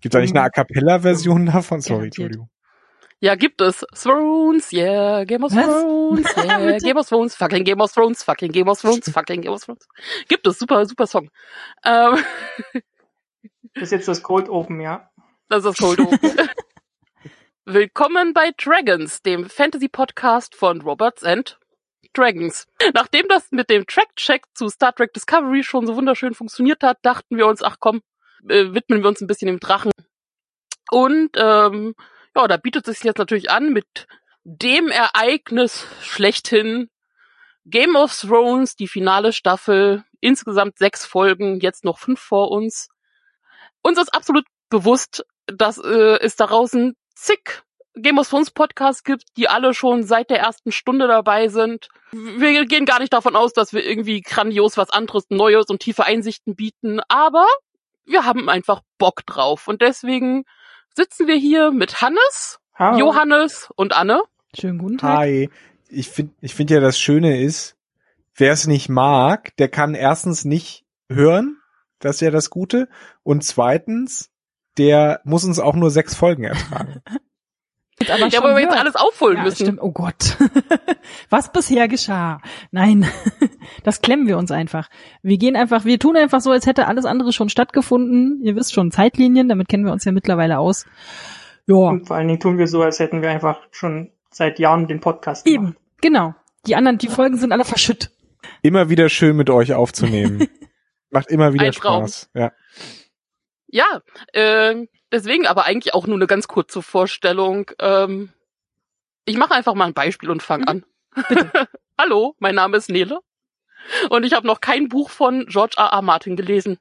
Gibt da nicht eine A Cappella-Version davon? Sorry. Entschuldigung. Ja, gibt es. Thrones, yeah, Game of? Thrones, yeah? Game of Thrones, fucking Game of Thrones, fucking Game of Thrones, fucking Game of Thrones. Gibt es, super, super Song. Ähm, Das ist jetzt das Cold Open, ja. das ist Cold Open. Willkommen bei Dragons, dem Fantasy-Podcast von Robots and Dragons. Nachdem das mit dem Track-Check zu Star Trek Discovery schon so wunderschön funktioniert hat, dachten wir uns, ach komm, äh, widmen wir uns ein bisschen dem Drachen. Und ähm, ja, da bietet es sich jetzt natürlich an mit dem Ereignis schlechthin. Game of Thrones, die finale Staffel, insgesamt sechs Folgen, jetzt noch fünf vor uns. Uns ist absolut bewusst, dass äh, es da draußen zig Game of Thrones Podcasts gibt, die alle schon seit der ersten Stunde dabei sind. Wir gehen gar nicht davon aus, dass wir irgendwie grandios was anderes, Neues und tiefe Einsichten bieten, aber wir haben einfach Bock drauf. Und deswegen sitzen wir hier mit Hannes, Hallo. Johannes und Anne. Schönen guten Tag. Hi. Ich finde ich find ja, das Schöne ist, wer es nicht mag, der kann erstens nicht hören. Das ist ja das Gute. Und zweitens, der muss uns auch nur sechs Folgen ertragen. Jetzt aber Ja, schon aber wir jetzt alles aufholen ja, müssen. Stimmt. Oh Gott. Was bisher geschah. Nein, das klemmen wir uns einfach. Wir gehen einfach, wir tun einfach so, als hätte alles andere schon stattgefunden. Ihr wisst schon, Zeitlinien, damit kennen wir uns ja mittlerweile aus. Ja, Und vor allen Dingen tun wir so, als hätten wir einfach schon seit Jahren den Podcast gemacht. eben. Genau. Die anderen, die Folgen sind alle verschütt. Immer wieder schön mit euch aufzunehmen. Macht immer wieder Ein Traum. Spaß. Ja. Ja, äh, deswegen aber eigentlich auch nur eine ganz kurze Vorstellung. Ähm, ich mache einfach mal ein Beispiel und fange an. Hallo, mein Name ist Nele und ich habe noch kein Buch von George R. R. Martin gelesen.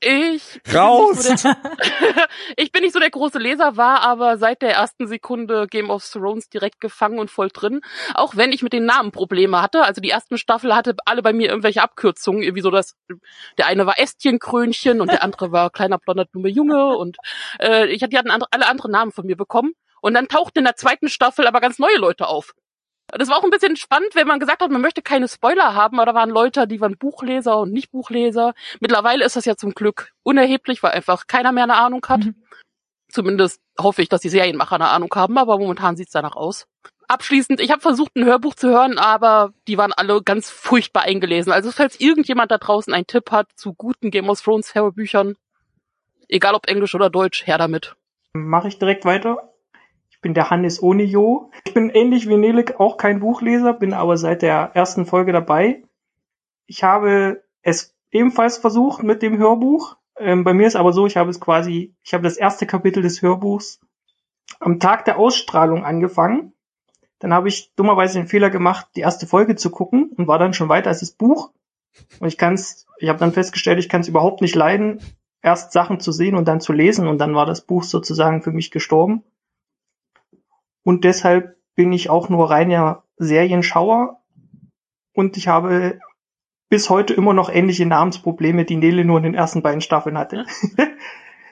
Ich Raus! bin nicht so der, ich bin nicht so der große Leser, war aber seit der ersten Sekunde Game of Thrones direkt gefangen und voll drin. Auch wenn ich mit den Namen Probleme hatte. Also die ersten Staffel hatte alle bei mir irgendwelche Abkürzungen. Irgendwie so, dass der eine war Ästchenkrönchen und der andere war kleiner blonder dumme Junge und äh, ich hatte die hatten andere, alle andere Namen von mir bekommen. Und dann tauchten in der zweiten Staffel aber ganz neue Leute auf. Das war auch ein bisschen spannend, wenn man gesagt hat, man möchte keine Spoiler haben, aber da waren Leute, die waren Buchleser und nicht Buchleser. Mittlerweile ist das ja zum Glück unerheblich, weil einfach keiner mehr eine Ahnung hat. Mhm. Zumindest hoffe ich, dass die Serienmacher eine Ahnung haben, aber momentan sieht's danach aus. Abschließend, ich habe versucht, ein Hörbuch zu hören, aber die waren alle ganz furchtbar eingelesen. Also falls irgendjemand da draußen einen Tipp hat zu guten Game of Thrones Hörbüchern, egal ob Englisch oder Deutsch, her damit. Mache ich direkt weiter. Ich bin der Hannes ohne Jo. Ich bin ähnlich wie Nele auch kein Buchleser, bin aber seit der ersten Folge dabei. Ich habe es ebenfalls versucht mit dem Hörbuch. Ähm, bei mir ist aber so, ich habe es quasi, ich habe das erste Kapitel des Hörbuchs am Tag der Ausstrahlung angefangen. Dann habe ich dummerweise den Fehler gemacht, die erste Folge zu gucken und war dann schon weiter als das Buch. Und ich kann es, ich habe dann festgestellt, ich kann es überhaupt nicht leiden, erst Sachen zu sehen und dann zu lesen und dann war das Buch sozusagen für mich gestorben. Und deshalb bin ich auch nur reiner Serienschauer und ich habe bis heute immer noch ähnliche Namensprobleme, die Nele nur in den ersten beiden Staffeln hatte.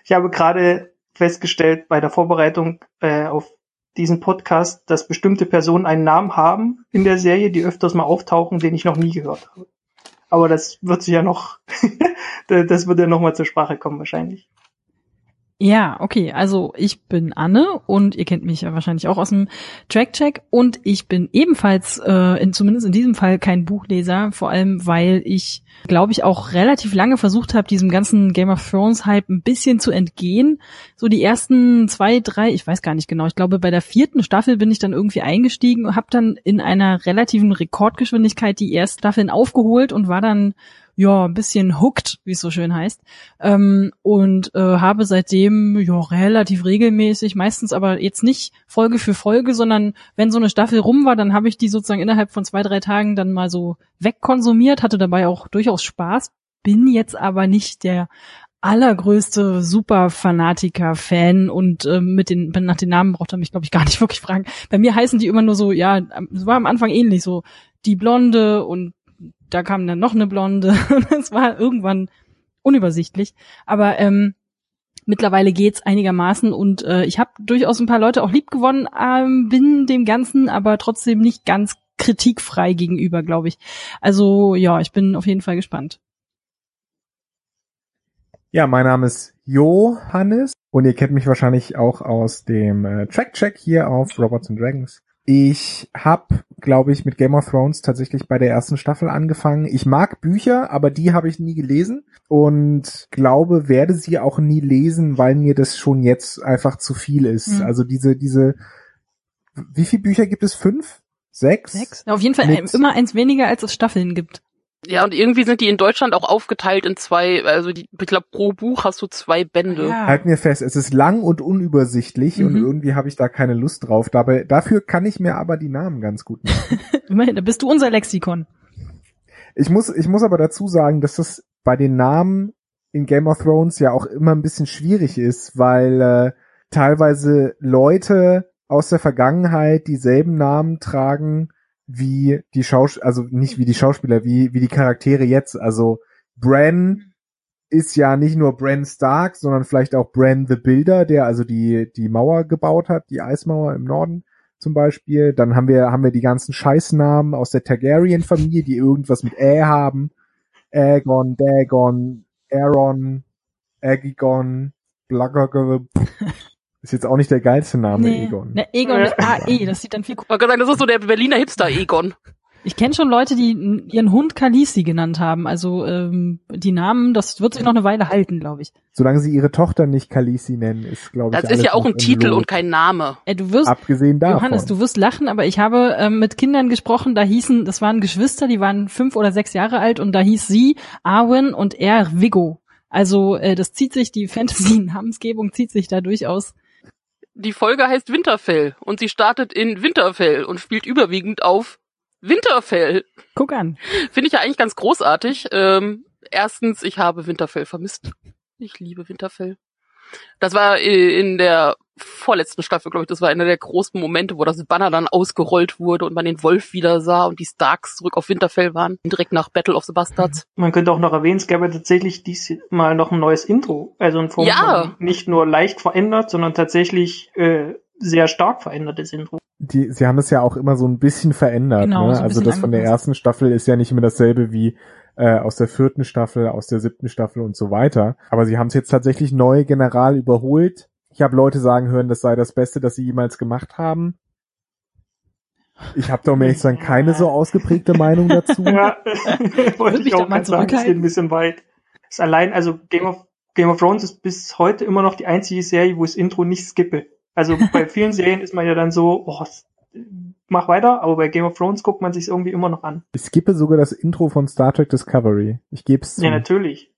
ich habe gerade festgestellt bei der Vorbereitung äh, auf diesen Podcast, dass bestimmte Personen einen Namen haben in der Serie, die öfters mal auftauchen, den ich noch nie gehört habe. Aber das wird sich ja noch, das wird ja noch mal zur Sprache kommen wahrscheinlich. Ja, okay. Also ich bin Anne und ihr kennt mich ja wahrscheinlich auch aus dem Track-Check und ich bin ebenfalls, äh, in, zumindest in diesem Fall, kein Buchleser, vor allem weil ich, glaube ich, auch relativ lange versucht habe, diesem ganzen Game of Thrones-Hype ein bisschen zu entgehen. So die ersten zwei, drei, ich weiß gar nicht genau, ich glaube bei der vierten Staffel bin ich dann irgendwie eingestiegen und habe dann in einer relativen Rekordgeschwindigkeit die ersten Staffeln aufgeholt und war dann ja, ein bisschen hooked, wie es so schön heißt. Ähm, und äh, habe seitdem ja relativ regelmäßig, meistens aber jetzt nicht Folge für Folge, sondern wenn so eine Staffel rum war, dann habe ich die sozusagen innerhalb von zwei, drei Tagen dann mal so wegkonsumiert, hatte dabei auch durchaus Spaß, bin jetzt aber nicht der allergrößte Super-Fanatiker-Fan und äh, mit den nach den Namen braucht er mich glaube ich gar nicht wirklich fragen. Bei mir heißen die immer nur so, ja, es war am Anfang ähnlich so die Blonde und da kam dann noch eine Blonde es war irgendwann unübersichtlich. Aber ähm, mittlerweile geht's einigermaßen und äh, ich habe durchaus ein paar Leute auch lieb gewonnen, ähm, bin dem Ganzen aber trotzdem nicht ganz kritikfrei gegenüber, glaube ich. Also ja, ich bin auf jeden Fall gespannt. Ja, mein Name ist Johannes und ihr kennt mich wahrscheinlich auch aus dem äh, Track-Check hier auf Robots and Dragons. Ich habe, glaube ich, mit Game of Thrones tatsächlich bei der ersten Staffel angefangen. Ich mag Bücher, aber die habe ich nie gelesen und glaube, werde sie auch nie lesen, weil mir das schon jetzt einfach zu viel ist. Mhm. Also diese, diese, wie viele Bücher gibt es? Fünf? Sechs? Sechs? Auf jeden Fall Mit- immer eins weniger, als es Staffeln gibt. Ja, und irgendwie sind die in Deutschland auch aufgeteilt in zwei, also die, ich glaube, pro Buch hast du zwei Bände. Ja. Halt mir fest, es ist lang und unübersichtlich und Mhm. irgendwie habe ich da keine Lust drauf. Dabei, dafür kann ich mir aber die Namen ganz gut merken. Immerhin, da bist du unser Lexikon. Ich muss, ich muss aber dazu sagen, dass das bei den Namen in Game of Thrones ja auch immer ein bisschen schwierig ist, weil äh, teilweise Leute aus der Vergangenheit dieselben Namen tragen wie die Schaus also nicht wie die Schauspieler, wie, wie die Charaktere jetzt. Also Bran ist ja nicht nur Bran Stark, sondern vielleicht auch Bran the Builder, der also die, die Mauer gebaut hat, die Eismauer im Norden zum Beispiel. Dann haben wir, haben wir die ganzen Scheißnamen aus der Targaryen-Familie, die irgendwas mit Ä haben. Aegon, Dagon, Aaron, Aegon, Blagger, ist jetzt auch nicht der geilste Name, Aegon. Ne, Egon mit AE, das sieht dann viel cooler. Man kann sagen, das ist so der Berliner Hipster Egon. Ich kenne schon Leute, die ihren Hund Kalisi genannt haben. Also ähm, die Namen, das wird sich noch eine Weile halten, glaube ich. Solange sie ihre Tochter nicht Khaleesi nennen, ist, glaube ich, Das ist ja auch ein Titel Lot. und kein Name. Äh, du wirst, Abgesehen davon. Johannes, du wirst lachen, aber ich habe ähm, mit Kindern gesprochen, da hießen, das waren Geschwister, die waren fünf oder sechs Jahre alt und da hieß sie Arwen und er Viggo. Also äh, das zieht sich, die Fantasy-Namensgebung zieht sich da durchaus. Die Folge heißt Winterfell und sie startet in Winterfell und spielt überwiegend auf Winterfell. Guck an. Finde ich ja eigentlich ganz großartig. Ähm, erstens, ich habe Winterfell vermisst. Ich liebe Winterfell. Das war äh, in der vorletzten Staffel, glaube ich, das war einer der großen Momente, wo das Banner dann ausgerollt wurde und man den Wolf wieder sah und die Starks zurück auf Winterfell waren, direkt nach Battle of the Bastards. Man könnte auch noch erwähnen, es gäbe tatsächlich diesmal noch ein neues Intro. Also in Form Ja. nicht nur leicht verändert, sondern tatsächlich äh, sehr stark verändertes Intro. die, sie haben es ja auch immer so ein bisschen verändert. Genau, ne? so ein also bisschen das von der ersten Staffel ist ja nicht immer dasselbe wie äh, aus der vierten Staffel, aus der siebten Staffel und so weiter. Aber sie haben es jetzt tatsächlich neu general überholt. Ich habe Leute sagen hören, das sei das Beste, das sie jemals gemacht haben. Ich habe da um ehrlich zu sein keine so ausgeprägte Meinung dazu. Ja, wollte mich ich da auch mal sagen, das geht ein bisschen weit. Ist allein, also Game of, Game of Thrones ist bis heute immer noch die einzige Serie, wo ich das Intro nicht skippe. Also bei vielen Serien ist man ja dann so, oh, mach weiter, aber bei Game of Thrones guckt man sich irgendwie immer noch an. Ich skippe sogar das Intro von Star Trek Discovery. Ich gebe es zu. Ja, natürlich.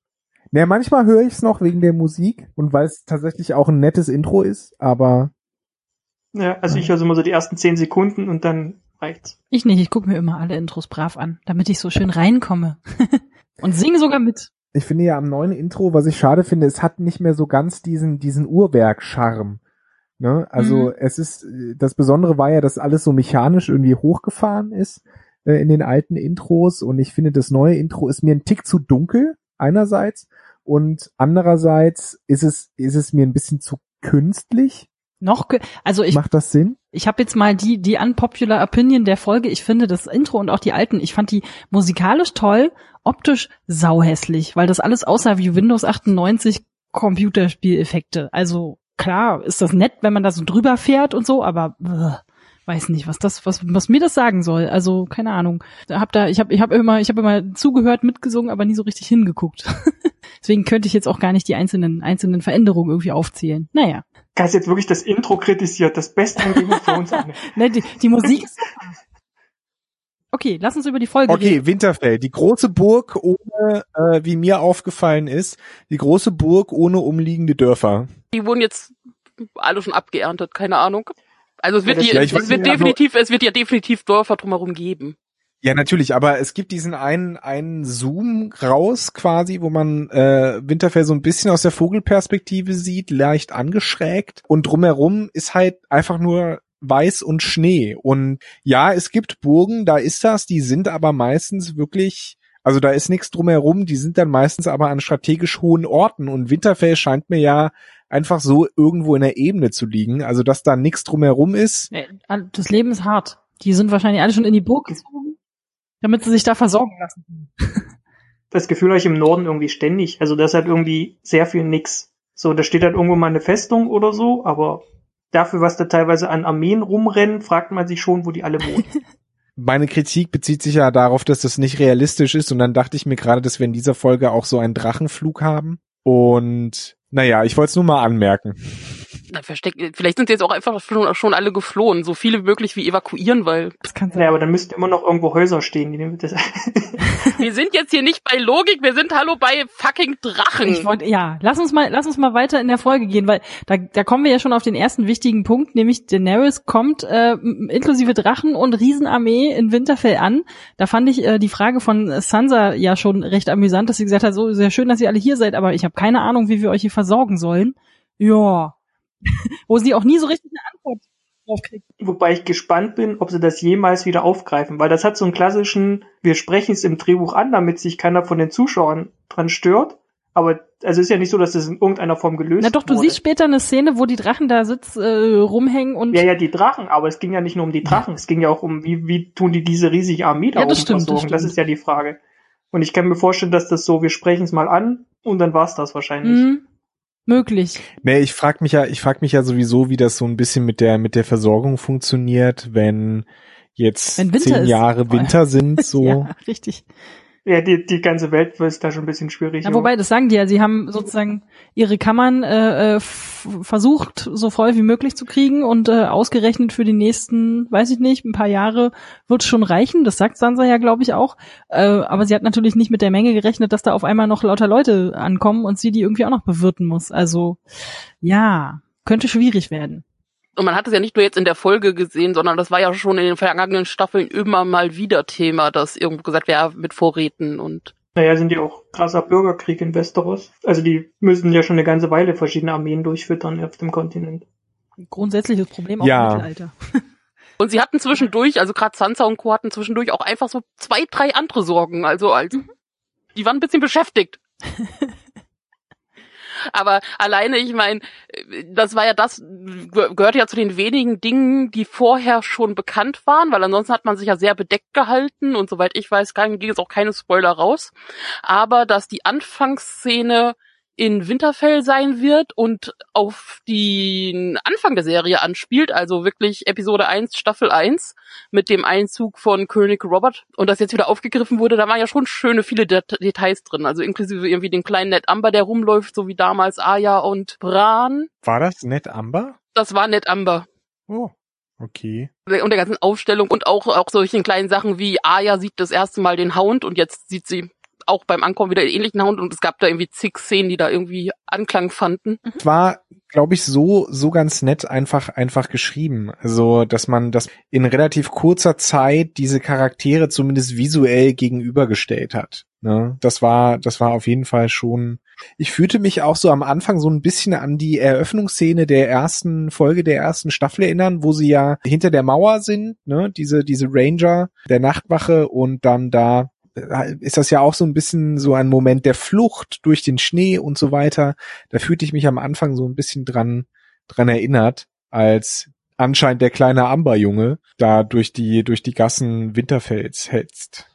Naja, manchmal höre ich es noch wegen der Musik und weil es tatsächlich auch ein nettes Intro ist, aber Ja, also ich höre so immer so die ersten zehn Sekunden und dann reicht's. Ich nicht, ich gucke mir immer alle Intros brav an, damit ich so schön reinkomme. Und singe sogar mit. ich finde ja am neuen Intro, was ich schade finde, es hat nicht mehr so ganz diesen, diesen Uhrwerk-Charme. Ne? Also Mhm. es ist, das Besondere war ja, dass alles so mechanisch irgendwie hochgefahren ist äh, in den alten Intros und ich finde, das neue Intro ist mir ein Tick zu dunkel, einerseits, und andererseits ist es, ist es mir ein bisschen zu künstlich. Noch, also ich, Macht das Sinn? ich habe jetzt mal die, die unpopular Opinion der Folge. Ich finde das Intro und auch die alten, ich fand die musikalisch toll, optisch sauhässlich, weil das alles aussah wie Windows 98 Computerspieleffekte. Also klar ist das nett, wenn man da so drüber fährt und so, aber äh, weiß nicht, was das, was, was mir das sagen soll. Also keine Ahnung. Hab da, ich habe, ich habe immer, ich habe immer zugehört, mitgesungen, aber nie so richtig hingeguckt. Deswegen könnte ich jetzt auch gar nicht die einzelnen, einzelnen Veränderungen irgendwie aufzählen. Naja. Geist jetzt wirklich das Intro kritisiert, das Beste an Game of Thrones. Ne, die, die Musik ist super. Okay, lass uns über die Folge reden. Okay, Winterfell, die große Burg ohne, äh, wie mir aufgefallen ist, die große Burg ohne umliegende Dörfer. Die wurden jetzt alle schon abgeerntet, keine Ahnung. Also es wird, Ja, die, es wird definitiv, es wird ja definitiv Dörfer drumherum geben. Ja, natürlich, aber es gibt diesen einen, einen Zoom raus quasi, wo man äh, Winterfell so ein bisschen aus der Vogelperspektive sieht, leicht angeschrägt und drumherum ist halt einfach nur weiß und Schnee. Und ja, es gibt Burgen, da ist das, die sind aber meistens wirklich, also da ist nichts drumherum, die sind dann meistens aber an strategisch hohen Orten und Winterfell scheint mir ja einfach so irgendwo in der Ebene zu liegen, also dass da nichts drumherum ist. Das Leben ist hart. Die sind wahrscheinlich alle schon in die Burg gezogen, damit sie sich da versorgen lassen. Das Gefühl habe ich im Norden irgendwie ständig. Also das ist halt irgendwie sehr viel nix. So, da steht halt irgendwo mal eine Festung oder so, aber dafür, was da teilweise an Armeen rumrennen, fragt man sich schon, wo die alle wohnen. Meine Kritik bezieht sich ja darauf, dass das nicht realistisch ist und dann dachte ich mir gerade, dass wir in dieser Folge auch so einen Drachenflug haben und naja, ich wollte es nur mal anmerken. Na, versteckt, vielleicht sind sie jetzt auch einfach schon, schon alle geflohen, so viele wie möglich wie evakuieren, weil. Das kann sein. ja, aber dann müssten immer noch irgendwo Häuser stehen. Die nehmen das wir sind jetzt hier nicht bei Logik, wir sind hallo bei fucking Drachen. Ich wollte, ja, lass uns mal, lass uns mal weiter in der Folge gehen, weil da, da kommen wir ja schon auf den ersten wichtigen Punkt, nämlich Daenerys kommt äh, inklusive Drachen und Riesenarmee in Winterfell an. Da fand ich äh, die Frage von Sansa ja schon recht amüsant, dass sie gesagt hat, so sehr schön, dass ihr alle hier seid, aber ich habe keine Ahnung, wie wir euch hier versorgen sollen. Ja, wo sie auch nie so richtig eine Antwort drauf kriegt. Wobei ich gespannt bin, ob sie das jemals wieder aufgreifen, weil das hat so einen klassischen, wir sprechen es im Drehbuch an, damit sich keiner von den Zuschauern dran stört. Aber also ist ja nicht so, dass das in irgendeiner Form gelöst Na doch, du wurde. siehst später eine Szene, wo die Drachen da sitz, äh, rumhängen und Ja, ja, die Drachen, aber es ging ja nicht nur um die Drachen, es ging ja auch um, wie, wie tun die diese riesige Armee da Ja, das stimmt, das versorgen. Das, stimmt. ist ja die Frage. Und ich kann mir vorstellen, dass das so, wir sprechen es mal an und dann war's das wahrscheinlich. hm, möglich. Nee, ich frag mich ja, ich frag mich ja sowieso, wie das so ein bisschen mit der mit der Versorgung funktioniert, wenn jetzt Wenn zehn ist. Jahre Winter sind, so. Ja, richtig. Ja, die, die ganze Welt ist da schon ein bisschen schwierig. Ja, wobei, das sagen die ja, sie haben sozusagen ihre Kammern äh, äh, versucht, so voll wie möglich zu kriegen und äh, ausgerechnet für die nächsten, weiß ich nicht, ein paar Jahre wird schon reichen. Das sagt Sansa ja, glaube ich, auch. Äh, aber sie hat natürlich nicht mit der Menge gerechnet, dass da auf einmal noch lauter Leute ankommen und sie die irgendwie auch noch bewirten muss. Also ja, könnte schwierig werden. Und man hat es ja nicht nur jetzt in der Folge gesehen, sondern das war ja schon in den vergangenen Staffeln immer mal wieder Thema, dass irgendwo gesagt wäre mit Vorräten und Naja, sind die auch krasser Bürgerkrieg in Westeros. Also die müssen ja schon eine ganze Weile verschiedene Armeen durchfüttern auf dem Kontinent. Grundsätzliches Problem auch Ja. im Mittelalter. und sie hatten zwischendurch, also gerade Sansa und Co. hatten zwischendurch auch einfach so zwei, drei andere Sorgen. Also als die waren ein bisschen beschäftigt. Aber alleine, ich meine, das war ja das, ge- gehört ja zu den wenigen Dingen, die vorher schon bekannt waren, weil ansonsten hat man sich ja sehr bedeckt gehalten und soweit ich weiß, ging jetzt auch keine Spoiler raus. Aber dass die Anfangsszene in Winterfell sein wird und auf den Anfang der Serie anspielt, also wirklich Episode 1, Staffel 1, mit dem Einzug von König Robert und das jetzt wieder aufgegriffen wurde, da waren ja schon schöne viele Det Details drin, also inklusive irgendwie den kleinen Ned Amber, der rumläuft, so wie damals Aya und Bran. War das nett Amber? Das war Ned Amber. Oh, okay. Und der ganzen Aufstellung und auch, auch solchen kleinen Sachen wie Aya sieht das erste Mal den Hound und jetzt sieht sie auch beim Ankommen wieder ähnlichen Hound und es gab da irgendwie zig Szenen, die da irgendwie Anklang fanden. Es war, glaube ich, so so ganz nett einfach einfach geschrieben. Also, dass man das in relativ kurzer Zeit diese Charaktere zumindest visuell gegenübergestellt hat. Ne? Das war das war auf jeden Fall schon. Ich fühlte mich auch so am Anfang so ein bisschen an die Eröffnungsszene der ersten Folge der ersten Staffel erinnern, wo sie ja hinter der Mauer sind, ne? Diese diese Ranger der Nachtwache und dann da ist das ja auch so ein bisschen so ein Moment der Flucht durch den Schnee und so weiter. Da fühlte ich mich am Anfang so ein bisschen dran, dran erinnert, als anscheinend der kleine Amberjunge da durch die, durch die Gassen Winterfelds hetzt.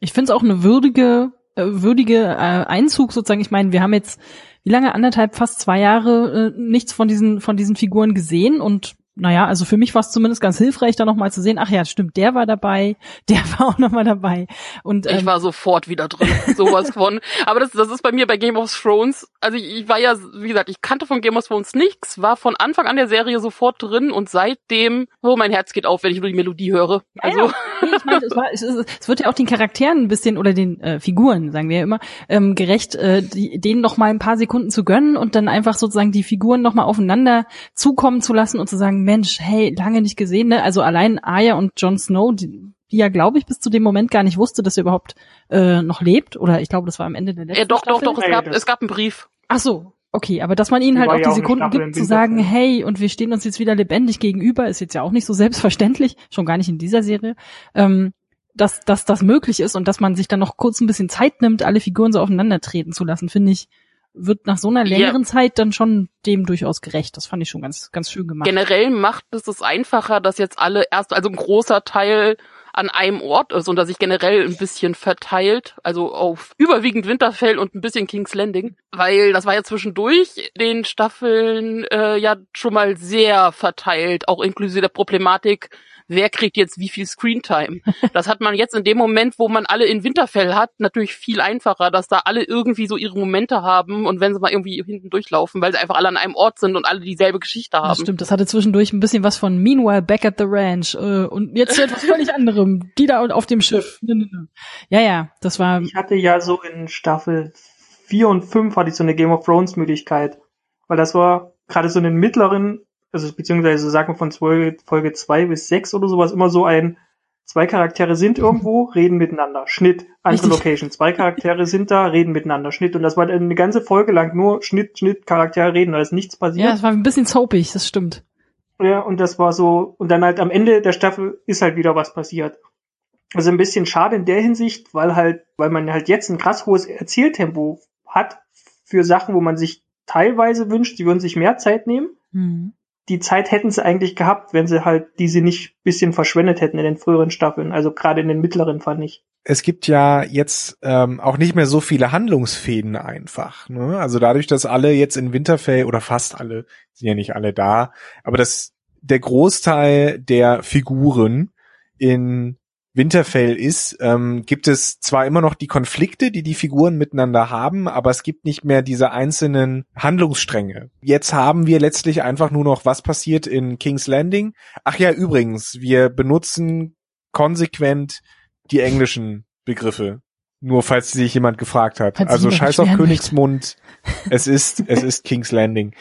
Ich finde es auch eine würdige, äh, würdige äh, Einzug sozusagen. Ich meine, wir haben jetzt wie lange anderthalb, fast zwei Jahre äh, nichts von diesen von diesen Figuren gesehen und naja, also für mich war es zumindest ganz hilfreich, da nochmal zu sehen, ach ja, stimmt, der war dabei, der war auch nochmal dabei. Und Ich ähm, war sofort wieder drin, sowas von. Aber das, das ist bei mir bei Game of Thrones. Also ich, ich war ja, wie gesagt, ich kannte von Game of Thrones nichts, war von Anfang an der Serie sofort drin und seitdem, oh, mein Herz geht auf, wenn ich nur die Melodie höre. Also Nee, ich meine, es, war, es, es wird ja auch den Charakteren ein bisschen oder den äh, Figuren, sagen wir ja immer, ähm, gerecht, äh, die, denen noch mal ein paar Sekunden zu gönnen und dann einfach sozusagen die Figuren noch mal aufeinander zukommen zu lassen und zu sagen, Mensch, hey, lange nicht gesehen, ne? Also allein Arya und Jon Snow, die, die ja, glaube ich, bis zu dem Moment gar nicht wusste, dass er überhaupt äh, noch lebt. Oder ich glaube, das war am Ende der letzten ja, doch, doch, Staffel. doch, es Nee, gab, es gab einen Brief. Ach so, okay, aber dass man ihnen halt auch die auch Sekunden gibt zu sagen, hey, und wir stehen uns jetzt wieder lebendig gegenüber, ist jetzt ja auch nicht so selbstverständlich, schon gar nicht in dieser Serie, ähm, dass, dass das möglich ist und dass man sich dann noch kurz ein bisschen Zeit nimmt, alle Figuren so aufeinander treten zu lassen, finde ich wird nach so einer Ja. längeren Zeit dann schon dem durchaus gerecht. Das fand ich schon ganz, ganz schön gemacht. Generell macht es es einfacher, dass jetzt alle erst, also ein großer Teil an einem Ort ist und dass sich generell ein bisschen verteilt, also auf überwiegend Winterfell und ein bisschen King's Landing, weil das war ja zwischendurch den Staffeln äh, ja schon mal sehr verteilt, auch inklusive der Problematik, wer kriegt jetzt wie viel Screentime. Das hat man jetzt in dem Moment, wo man alle in Winterfell hat, natürlich viel einfacher, dass da alle irgendwie so ihre Momente haben und wenn sie mal irgendwie hinten durchlaufen, weil sie einfach alle an einem Ort sind und alle dieselbe Geschichte Das haben. stimmt, das hatte zwischendurch ein bisschen was von Meanwhile back at the ranch äh, und jetzt zu etwas völlig anderem. Die da auf dem Schiff. Ja, ja, das war Ich hatte ja so in Staffel 4 und 5 hatte ich so eine Game of Thrones Möglichkeit. Weil das war gerade so in den mittleren, also beziehungsweise sagen wir von Folge, Folge 2 bis 6 oder sowas, immer so ein, zwei Charaktere sind irgendwo, reden miteinander. Schnitt, andere Richtig. Location. Zwei Charaktere sind da, reden miteinander. Schnitt. Und das war dann eine ganze Folge lang nur Schnitt, Schnitt, Charaktere reden, da ist nichts passiert. ja, es war ein bisschen soapig, das stimmt. Ja, und das war so, und dann halt am Ende der Staffel ist halt wieder was passiert. Also ein bisschen schade in der Hinsicht, weil halt, weil man halt jetzt ein krass hohes Erzähltempo hat für Sachen, wo man sich teilweise wünscht, sie würden sich mehr Zeit nehmen. Mhm. Die Zeit hätten sie eigentlich gehabt, wenn sie halt diese nicht bisschen verschwendet hätten in den früheren Staffeln. Also gerade in den mittleren fand ich. es gibt ja jetzt ähm, auch nicht mehr so viele Handlungsfäden einfach. Ne? Also dadurch, dass alle jetzt in Winterfell oder fast alle sind ja nicht alle da, aber dass der Großteil der Figuren in Winterfell ist, ähm, gibt es zwar immer noch die Konflikte, die die Figuren miteinander haben, aber es gibt nicht mehr diese einzelnen Handlungsstränge. Jetzt haben wir letztlich einfach nur noch, was passiert in King's Landing. Ach ja, übrigens, wir benutzen konsequent die englischen Begriffe. Nur falls sich jemand gefragt hat. Falls also scheiß auf Königsmund. Es ist, es ist King's Landing.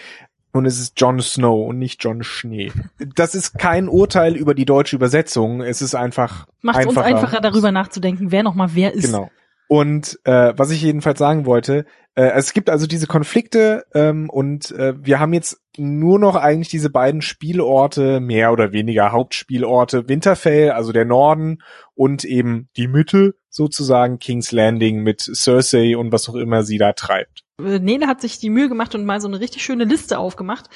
Und es ist Jon Snow und nicht Jon Schnee. Das ist kein Urteil über die deutsche Übersetzung. Es ist einfach Macht uns einfacher darüber nachzudenken, wer nochmal wer ist. Genau. Und äh, was ich jedenfalls sagen wollte, äh, es gibt also diese Konflikte ähm, und äh, wir haben jetzt nur noch eigentlich diese beiden Spielorte, mehr oder weniger Hauptspielorte, Winterfell, also der Norden und eben die Mitte, sozusagen King's Landing mit Cersei und was auch immer sie da treibt. Äh, Nele hat sich die Mühe gemacht und mal so eine richtig schöne Liste aufgemacht.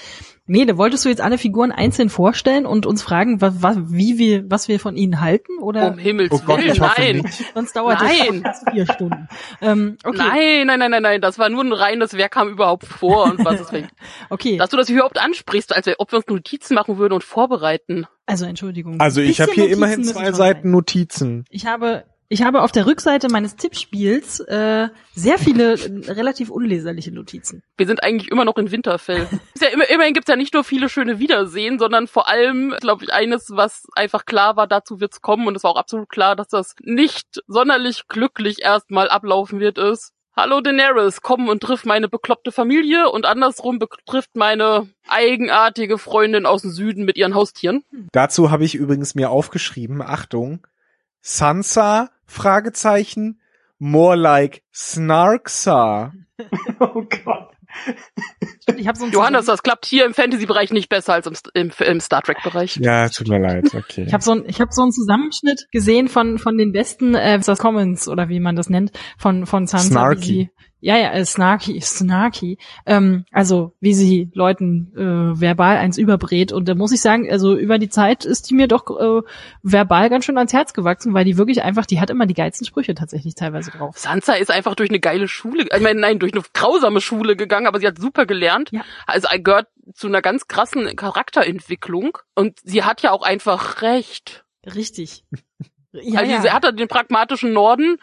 Nele, wolltest du jetzt alle Figuren einzeln vorstellen und uns fragen, was, was, wie wir, was wir von ihnen halten? Oder Um Himmels Oh Gott, Willen, nein. nicht. sonst dauert Nein. das vier Stunden. Ähm, okay, Nein, nein, nein, nein, nein. Das war nur ein reines, wer kam überhaupt vor und was ist weg. okay. Dass du das überhaupt ansprichst, als ob wir uns Notizen machen würden und vorbereiten. Also Entschuldigung. Also ich habe hier Notizen immerhin zwei Seiten. Notizen. Ich habe, ich habe auf der Rückseite meines Tippspiels äh, sehr viele äh, relativ unleserliche Notizen. Wir sind eigentlich immer noch in Winterfell. ist ja immer, immerhin gibt's ja nicht nur viele schöne Wiedersehen, sondern vor allem, glaube ich, eines, was einfach klar war, dazu wird's kommen und es war auch absolut klar, dass das nicht sonderlich glücklich erstmal ablaufen wird, ist. Hallo Daenerys, komm und triff meine bekloppte Familie und andersrum betrifft meine eigenartige Freundin aus dem Süden mit ihren Haustieren. Dazu habe ich übrigens mir aufgeschrieben, Achtung, Sansa, Fragezeichen, more like Snarksa. Oh Gott. So Johannes, das klappt hier im Fantasy-Bereich nicht besser als im, im, im Star Trek-Bereich. Ja, tut mir leid, okay. Ich habe so ein, ich habe so einen Zusammenschnitt gesehen von von den besten äh, das Comments oder wie man das nennt von von Sansa. Snarky. Ja, ja, äh, snarky, snarky. Ähm, also wie sie Leuten äh, verbal eins überbrät und da muss ich sagen, also über die Zeit ist die mir doch äh, verbal ganz schön ans Herz gewachsen, weil die wirklich einfach, die hat immer die geilsten Sprüche tatsächlich teilweise drauf. Sansa ist einfach durch eine geile Schule, ich meine, nein, durch eine grausame Schule gegangen, aber sie hat super gelernt. Ja. Also gehört zu einer ganz krassen Charakterentwicklung und sie hat ja auch einfach recht. Richtig. Ja, also ja. sie hat ja den pragmatischen Norden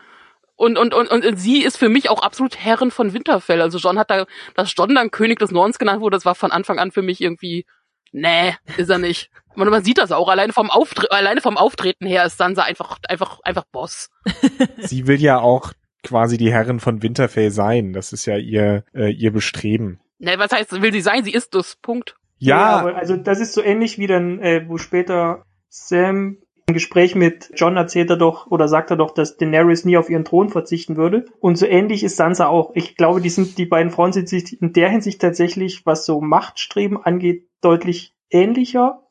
und, und, und, und sie ist für mich auch absolut Herrin von Winterfell. Also John hat da, dass John dann König des Nordens genannt wurde, das war von Anfang an für mich irgendwie, nee, ist er nicht. Man, man sieht das auch, alleine vom, Auftre alleine vom Auftreten her ist Sansa einfach, einfach, einfach Boss. Sie will ja auch quasi die Herrin von Winterfell sein. Das ist ja ihr, äh, ihr Bestreben. Ne, was heißt, will sie sein? Sie ist das. Punkt. Ja, aber also das ist so ähnlich wie dann, äh, wo später Sam im Gespräch mit John erzählt er doch oder sagt er doch, dass Daenerys nie auf ihren Thron verzichten würde. Und so ähnlich ist Sansa auch. Ich glaube, die sind, die beiden Frauen sind sich in der Hinsicht tatsächlich, was so Machtstreben angeht, deutlich ähnlicher.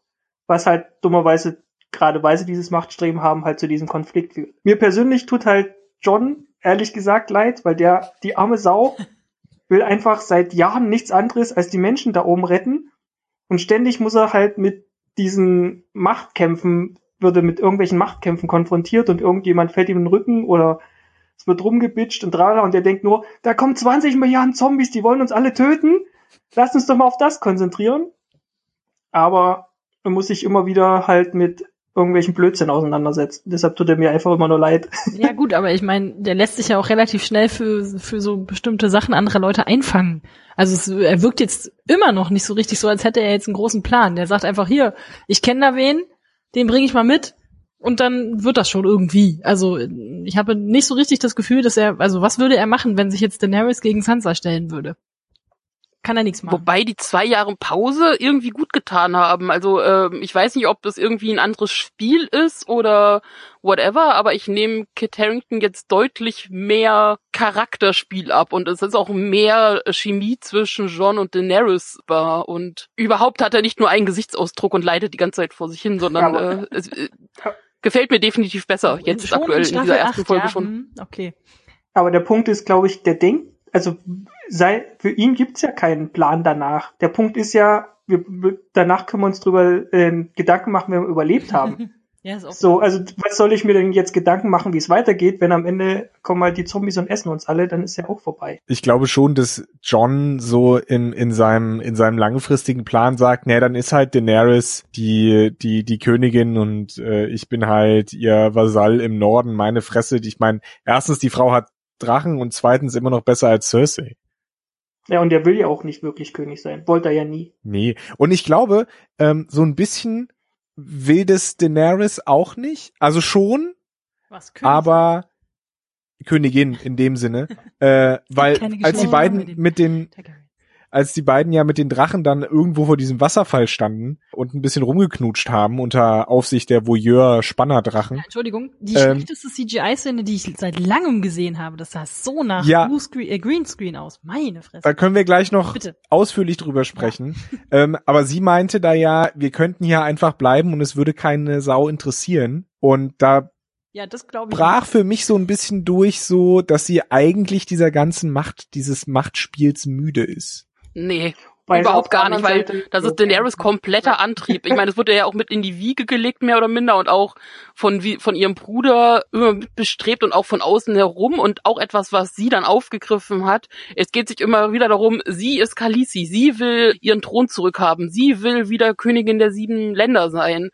Was halt dummerweise, gerade weil sie dieses Machtstreben haben, halt zu diesem Konflikt führt. Mir persönlich tut halt John, ehrlich gesagt, leid, weil der, die arme Sau, will einfach seit Jahren nichts anderes als die Menschen da oben retten. Und ständig muss er halt mit diesen Machtkämpfen, würde mit irgendwelchen Machtkämpfen konfrontiert und irgendjemand fällt ihm in den Rücken oder es wird rumgebitscht und tralala und der denkt nur, da kommen 20 Milliarden Zombies, die wollen uns alle töten. Lass uns doch mal auf das konzentrieren. Aber man muss sich immer wieder halt mit irgendwelchen Blödsinn auseinandersetzen. Deshalb tut er mir einfach immer nur leid. Ja gut, aber ich meine, der lässt sich ja auch relativ schnell für, für so bestimmte Sachen anderer Leute einfangen. Also es, er wirkt jetzt immer noch nicht so richtig so, als hätte er jetzt einen großen Plan. Der sagt einfach, hier, ich kenne da wen, den bringe ich mal mit und dann wird das schon irgendwie. Also ich habe nicht so richtig das Gefühl, dass er, also was würde er machen, wenn sich jetzt Daenerys gegen Sansa stellen würde? Kann er nichts machen. Wobei die zwei Jahre Pause irgendwie gut getan haben. Also ähm, ich weiß nicht, ob das irgendwie ein anderes Spiel ist oder whatever, aber ich nehme Kit Harington jetzt deutlich mehr Charakterspiel ab und es ist auch mehr Chemie zwischen John und Daenerys war und überhaupt hat er nicht nur einen Gesichtsausdruck und leidet die ganze Zeit vor sich hin, sondern Ja, äh, es, äh, gefällt mir definitiv besser jetzt Schon aktuell in Staffel dieser ersten Folge ja, schon. hm, Okay. Aber der Punkt ist, glaube ich, der denkt, also sei, für ihn gibt's ja keinen Plan danach. Der Punkt ist ja, wir, danach können wir uns drüber äh, Gedanken machen, wenn wir überlebt haben. Ja, ist auch so, also was soll ich mir denn jetzt Gedanken machen, wie es weitergeht, wenn am Ende kommen halt die Zombies und essen uns alle, dann ist ja auch vorbei. Ich glaube schon, dass John so in, in seinem, in seinem langfristigen Plan sagt, nee, dann ist halt Daenerys die, die, die Königin und äh, ich bin halt ihr Vasall im Norden, meine Fresse. Ich meine, erstens, die Frau hat Drachen und zweitens immer noch besser als Cersei. Ja, und der will ja auch nicht wirklich König sein. Wollte er ja nie. Nee. Und ich glaube, ähm, so ein bisschen will das Daenerys auch nicht. Also schon, was König- aber Königin in dem Sinne. äh, weil als die beiden bei den mit den. Als die beiden ja mit den Drachen dann irgendwo vor diesem Wasserfall standen und ein bisschen rumgeknutscht haben unter Aufsicht der Voyeur-Spannerdrachen. Entschuldigung, die Ähm, schlechteste CGI-Szene, die ich seit langem gesehen habe, das sah so nach Ja. Bluescreen, äh, Greenscreen aus. Meine Fresse. Da können wir gleich noch Bitte. ausführlich drüber sprechen. ähm, aber sie meinte da ja, wir könnten hier einfach bleiben und es würde keine Sau interessieren. Und da Ja, das glaube ich. brach für mich so ein bisschen durch, so, dass sie eigentlich dieser ganzen Macht, dieses Machtspiels müde ist. Nee, Weil überhaupt gar nicht, weil das ist Daenerys kompletter Antrieb. Ich meine, es wurde ja auch mit in die Wiege gelegt, mehr oder minder, und auch von, wie, von ihrem Bruder immer bestrebt und auch von außen herum und auch etwas, was sie dann aufgegriffen hat. Es geht sich immer wieder darum, sie ist Khaleesi, sie will ihren Thron zurückhaben, sie will wieder Königin der sieben Länder sein.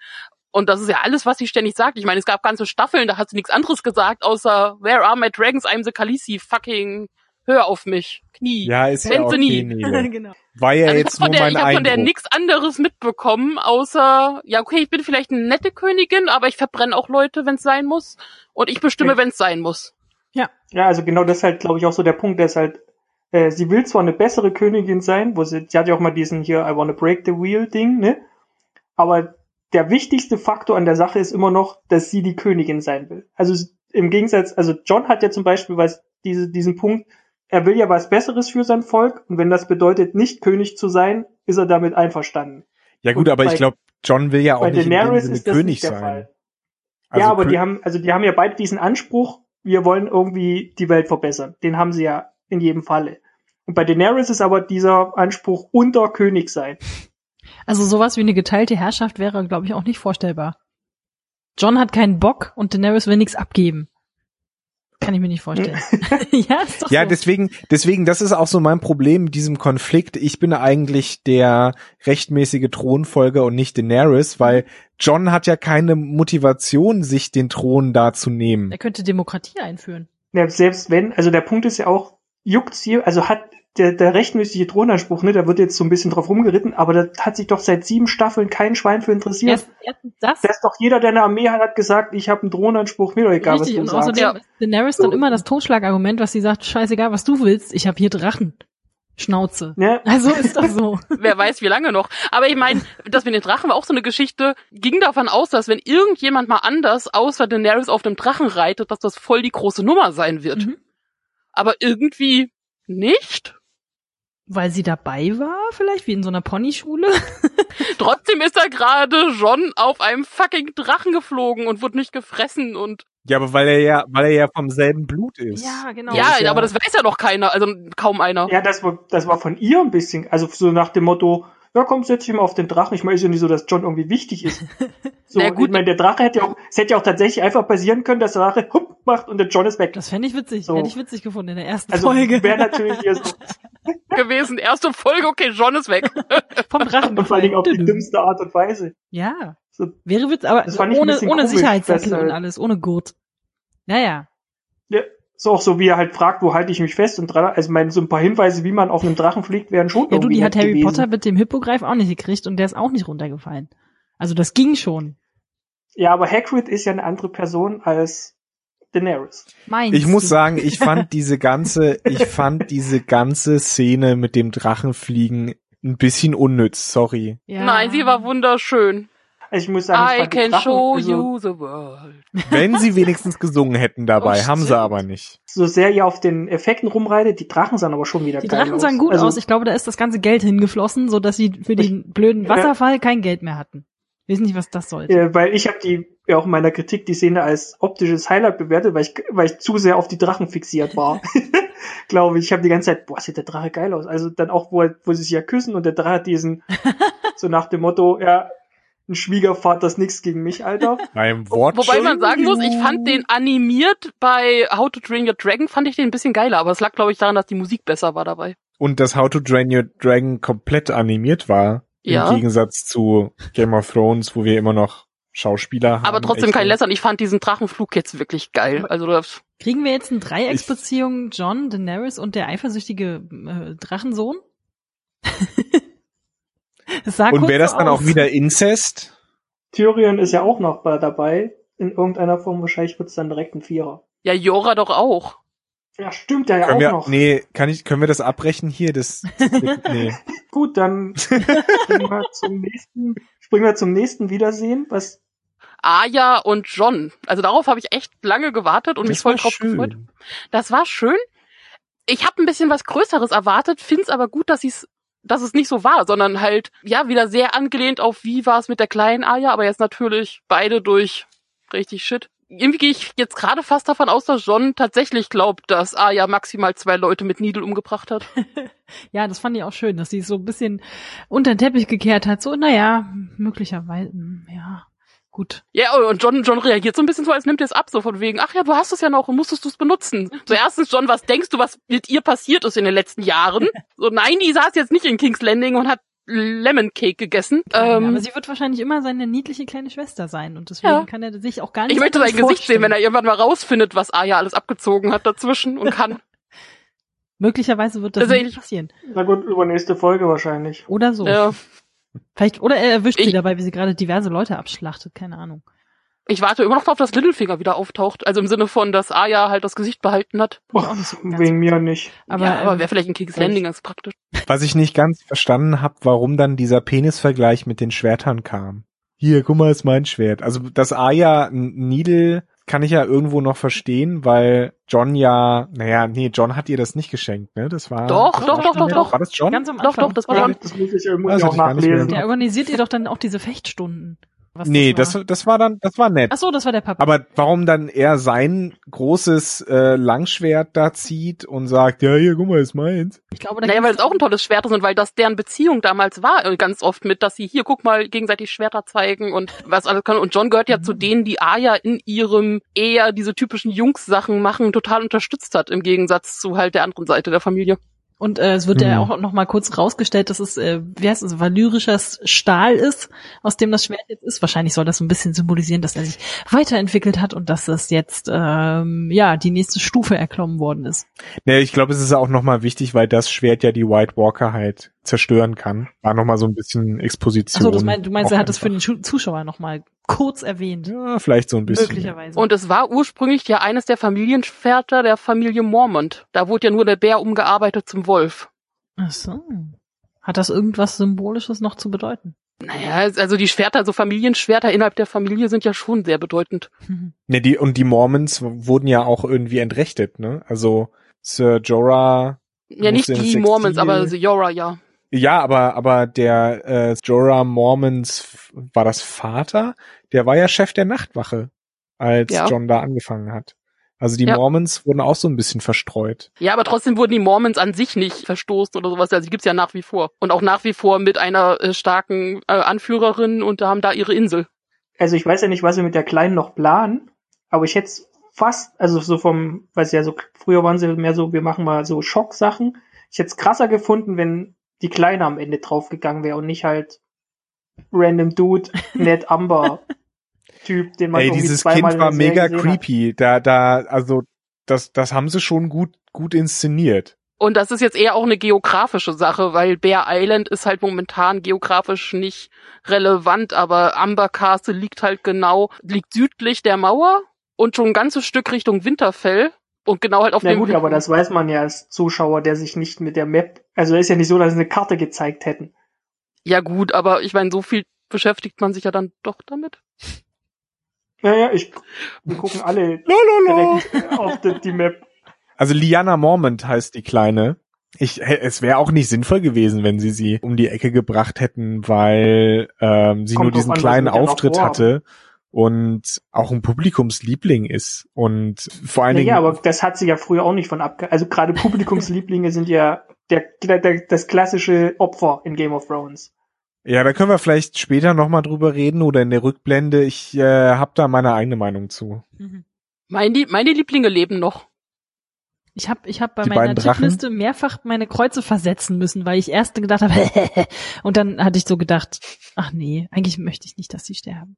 Und das ist ja alles, was sie ständig sagt. Ich meine, es gab ganze Staffeln, da hat sie nichts anderes gesagt, außer Where are my dragons? I'm the Khaleesi. Fucking hör auf mich. Knie. Ja, ist ja okay, sie nie. Nele. genau. War ja Also ich jetzt habe von, nur der, mein ich hab von der nichts anderes mitbekommen, außer, ja, okay, ich bin vielleicht eine nette Königin, aber ich verbrenne auch Leute, wenn es sein muss. Und ich bestimme, Ja. wenn es sein muss. Ja, also genau das ist halt, glaube ich, auch so der Punkt, der ist halt, äh, sie will zwar eine bessere Königin sein, wo sie, sie hat ja auch mal diesen hier I wanna break the wheel Ding, ne? Aber der wichtigste Faktor an der Sache ist immer noch, dass sie die Königin sein will. Also im Gegensatz, also John hat ja zum Beispiel was, diese, diesen Punkt, er will ja was Besseres für sein Volk und wenn das bedeutet, nicht König zu sein, ist er damit einverstanden. Ja gut, Und aber bei- ich glaube, John will ja auch Bei nicht Daenerys Sinne ist das König nicht der sein. Fall. Also ja, aber die haben, also die haben ja beide diesen Anspruch, wir wollen irgendwie die Welt verbessern. Den haben sie ja in jedem Falle. Und bei Daenerys ist aber dieser Anspruch unter König sein. Also sowas wie eine geteilte Herrschaft wäre, glaube ich, auch nicht vorstellbar. John hat keinen Bock und Daenerys will nichts abgeben. Kann ich mir nicht vorstellen. ja, ist doch Ja, so. deswegen, deswegen, das ist auch so mein Problem mit diesem Konflikt. Ich bin eigentlich der rechtmäßige Thronfolger und nicht Daenerys, weil John hat ja keine Motivation, sich den Thron da zu nehmen. er könnte Demokratie einführen. Ja, selbst wenn, also der Punkt ist ja auch, juckt's hier, also hat der, der rechtmäßige Thronanspruch, ne, da wird jetzt so ein bisschen drauf rumgeritten, aber da hat sich doch seit sieben Staffeln kein Schwein für interessiert. Erst, erstens das. Da ist doch jeder, der eine Armee hat, hat gesagt, ich habe einen Thronanspruch, mir doch egal, Richtig, und was du sagst. außerdem ist Daenerys dann immer das Totschlagargument, was sie sagt, scheißegal, was du willst, ich habe hier Drachen. Schnauze. Ja, Also ist doch so. Wer weiß, wie lange noch. Aber ich meine, das mit den Drachen war auch so eine Geschichte, ging davon aus, dass wenn irgendjemand mal anders außer Daenerys auf dem Drachen reitet, dass das voll die große Nummer sein wird. Mhm. Aber irgendwie nicht. Weil sie dabei war, vielleicht, wie in so einer Ponyschule. Trotzdem ist da gerade John auf einem fucking Drachen geflogen und wurde nicht gefressen und Ja, aber weil er ja, weil er ja vom selben Blut ist. Ja, genau. ja, ja- aber das weiß ja noch keiner, also kaum einer. Ja, das war, das war von ihr ein bisschen, also so nach dem Motto, ja komm, setz dich mal auf den Drachen. Ich meine, ist ja nicht so, dass John irgendwie wichtig ist. So, Na gut. ich meine, der Drache hätte ja auch, es hätte ja auch tatsächlich einfach passieren können, dass der Drache hupp macht und der John ist weg. Das fände ich witzig. So. Hätte ich witzig gefunden in der ersten Also Folge. wäre natürlich hier so, gewesen. Erste Folge, okay, John ist weg. Vom Drachen. und vor allen Dingen auf die dümmste Art und Weise. Ja. So, Wäre witzig, aber ohne, ohne komisch, Sicherheitssattel und alles, ohne Gurt. Naja. ja, so auch so, wie er halt fragt, wo halte ich mich fest und dran, also mein, so ein paar Hinweise, wie man auf einem Drachen fliegt, wären schon Ja, du, die hat Harry gewesen. Potter mit dem Hippogreif auch nicht gekriegt und der ist auch nicht runtergefallen. Also das ging schon. Ja, aber Hagrid ist ja eine andere Person als Daenerys. Meinst Ich muss du? sagen, ich fand diese ganze, ich fand diese ganze Szene mit dem Drachenfliegen ein bisschen unnütz, sorry. Ja. Nein, sie war wunderschön. Ich muss sagen, ich I can show also, you the world. Wenn sie wenigstens gesungen hätten dabei, Oh, haben sie aber nicht. so sehr ihr auf den Effekten rumreitet, die Drachen sahen aber schon wieder Die geil Drachen sahen gut also, aus. Ich glaube, da ist das ganze Geld hingeflossen, so dass sie für den blöden Ja. Wasserfall kein Geld mehr hatten. Ich weiß nicht, was das sollte. Äh, weil ich habe die ja auch in meiner Kritik die Szene als optisches Highlight bewertet, weil ich weil ich zu sehr auf die Drachen fixiert war. Glaube ich, ich habe die ganze Zeit, boah, sieht der Drache geil aus. Also dann auch wo wo sie sich ja küssen und der Drache hat diesen so nach dem Motto, ja, ein Schwiegervater ist nichts gegen mich, Alter. Beim Wort. Wobei man sagen muss, ich fand den animiert bei How to Train Your Dragon, fand ich den ein bisschen geiler, aber es lag, glaube ich, daran, dass die Musik besser war dabei. Und dass How to Drain Your Dragon komplett animiert war. Ja. Im Gegensatz zu Game of Thrones, wo wir immer noch Schauspieler haben. Aber trotzdem kein Lässern. Ich fand diesen Drachenflug jetzt wirklich geil. Also das, Kriegen wir jetzt eine Dreiecksbeziehung John, Daenerys und der eifersüchtige äh, Drachensohn? Es Und wäre das dann aus. auch wieder Inzest? Tyrion ist ja auch noch bei- dabei. In irgendeiner Form wahrscheinlich wird's dann direkt ein Vierer. ja, Jora doch auch. Ja, stimmt, der ja Können auch wir, noch. nee, kann ich, können wir das abbrechen hier? Das, nee. Gut, dann springen wir zum nächsten, springen wir zum nächsten Wiedersehen. Was Aya und John. Also darauf habe ich echt lange gewartet und mich Das voll war drauf schön. gefreut. Das war schön. Ich habe ein bisschen was Größeres erwartet, find's aber gut, dass ich's dass es nicht so war, sondern halt, ja, wieder sehr angelehnt auf wie war es mit der kleinen Aya, aber jetzt natürlich beide durch richtig Shit. Irgendwie gehe ich jetzt gerade fast davon aus, dass John tatsächlich glaubt, dass Aya maximal zwei Leute mit Needle umgebracht hat. Ja, das fand ich auch schön, dass sie so ein bisschen unter den Teppich gekehrt hat. So, naja, möglicherweise, ja, gut. Ja, und John, John reagiert so ein bisschen so, als nimmt er es ab, so von wegen, ach ja, du hast es ja noch und musstest du es benutzen. So erstens, John, was denkst du, was mit ihr passiert ist in den letzten Jahren? So, nein, die saß jetzt nicht in King's Landing und hat Lemon Cake gegessen. aber Ähm, sie wird wahrscheinlich immer seine niedliche kleine Schwester sein und deswegen Ja. kann er sich auch gar nicht ich möchte sein Gesicht sehen, wenn er irgendwann mal rausfindet, was Aya alles abgezogen hat dazwischen und kann. Möglicherweise wird das Also nicht ich- passieren. na gut, übernächste Folge wahrscheinlich. Oder so. Ja. Vielleicht, oder er erwischt sie Ich- dabei, wie sie gerade diverse Leute abschlachtet, keine Ahnung. Ich warte immer noch darauf, dass Littlefinger wieder auftaucht. Also im Sinne von, dass Aya halt das Gesicht behalten hat. Nicht so Wegen mir nicht. Aber, ja, aber ähm, wäre vielleicht in King's Landing ganz praktisch. Was ich nicht ganz verstanden habe, warum dann dieser Penisvergleich mit den Schwertern kam. Hier, guck mal, ist mein Schwert. Also, dass Aya ein Needle kann ich ja irgendwo noch verstehen, weil John ja, naja, nee, John hat ihr das nicht geschenkt, ne? Das war. Doch, doch, doch, doch, doch. War das John? ganz am Doch, Anfang. doch, das war Ja, John. das muss ich, ich auch nachlesen. Der organisiert ihr doch dann auch diese Fechtstunden. Was nee, das das, das war dann, das war nett. Ach so, das war der Papa. Aber warum dann er sein großes äh, Langschwert da zieht und sagt, ja, hier, guck mal, ist meins. ich glaube, Naja, weil es auch ein tolles Schwert ist und weil das deren Beziehung damals war, äh, ganz oft mit, dass sie hier, guck mal, gegenseitig Schwerter zeigen und was alles kann. Und John gehört ja zu denen, die Aya in ihrem eher diese typischen Jungs-Sachen machen, total unterstützt hat, im Gegensatz zu halt der anderen Seite der Familie. Und äh, es wird ja Mhm. auch noch mal kurz rausgestellt, dass es, äh, wie heißt es, valyrischer Stahl ist, aus dem das Schwert jetzt ist. Wahrscheinlich soll das so ein bisschen symbolisieren, dass er sich weiterentwickelt hat und dass es jetzt ähm, ja die nächste Stufe erklommen worden ist. Nee, ich glaube, es ist auch nochmal wichtig, weil das Schwert ja die White Walker halt zerstören kann. War nochmal so ein bisschen Exposition. Achso, das mein, du meinst, er hat das für den Zuschauer noch mal kurz erwähnt. Ja, vielleicht so ein bisschen. Möglicherweise. Und es war ursprünglich ja eines der Familienschwerter der Familie Mormont. Da wurde ja nur der Bär umgearbeitet zum Wolf. Ach so. Hat das irgendwas Symbolisches noch zu bedeuten? Naja, also die Schwerter, so Familienschwerter innerhalb der Familie sind ja schon sehr bedeutend. Mhm. Ne, die, und die Mormons wurden ja auch irgendwie entrechtet, ne? Also Sir Jorah, Ja, nicht die Mormons, aber Yora, ja. Ja, aber, aber der äh, Jorah Mormons, war das Vater? Der war ja Chef der Nachtwache. als Ja. John da angefangen hat. Also die Ja. Mormons wurden auch so ein bisschen verstreut. Ja, aber trotzdem wurden die Mormons an sich nicht verstoßen oder sowas. Also die gibt's ja nach wie vor. Und auch nach wie vor mit einer äh, starken äh, Anführerin und haben da ihre Insel. Also ich weiß ja nicht, was sie mit der Kleinen noch planen, aber ich hätte fast, also so vom, weiß ja, so früher waren sie mehr so, wir machen mal so Schocksachen. Ich hätte es krasser gefunden, wenn die Kleine am Ende draufgegangen wäre und nicht halt random Dude, Ned Amber Typ, den man Ey, dieses zweimal Kind war mega gesehen hat. creepy. Da, da, also das, das haben sie schon gut, gut inszeniert. Und das ist jetzt eher auch eine geografische Sache, weil Bear Island ist halt momentan geografisch nicht relevant, aber Amber Castle liegt halt genau, liegt südlich der Mauer und schon ein ganzes Stück Richtung Winterfell und genau halt auf Na dem gut, aber das weiß man ja als Zuschauer, der sich nicht mit der Map, also ist ja nicht so, dass sie eine Karte gezeigt hätten. Ja gut, aber ich meine, so viel beschäftigt man sich ja dann doch damit. Naja, ich, wir gucken alle Lololo. direkt auf die, die Map. Also Liana Mormont heißt die Kleine. Ich, es wäre auch nicht sinnvoll gewesen, wenn sie sie um die Ecke gebracht hätten, weil ähm, sie Kommt nur diesen an, kleinen Auftritt hatte und auch ein Publikumsliebling ist und vor allen Naja, Dingen aber das hat sie ja früher auch nicht von abge... Also gerade Publikumslieblinge sind ja der, der, das klassische Opfer in Game of Thrones. ja, da können wir vielleicht später noch mal drüber reden oder in der Rückblende. Ich äh, habe da meine eigene Meinung zu. Mhm. Meine, meine Lieblinge leben noch. Ich habe ich hab bei Die meiner? Tippliste mehrfach meine Kreuze versetzen müssen, weil ich erst gedacht habe, und dann hatte ich so gedacht, ach nee, eigentlich möchte ich nicht, dass sie sterben.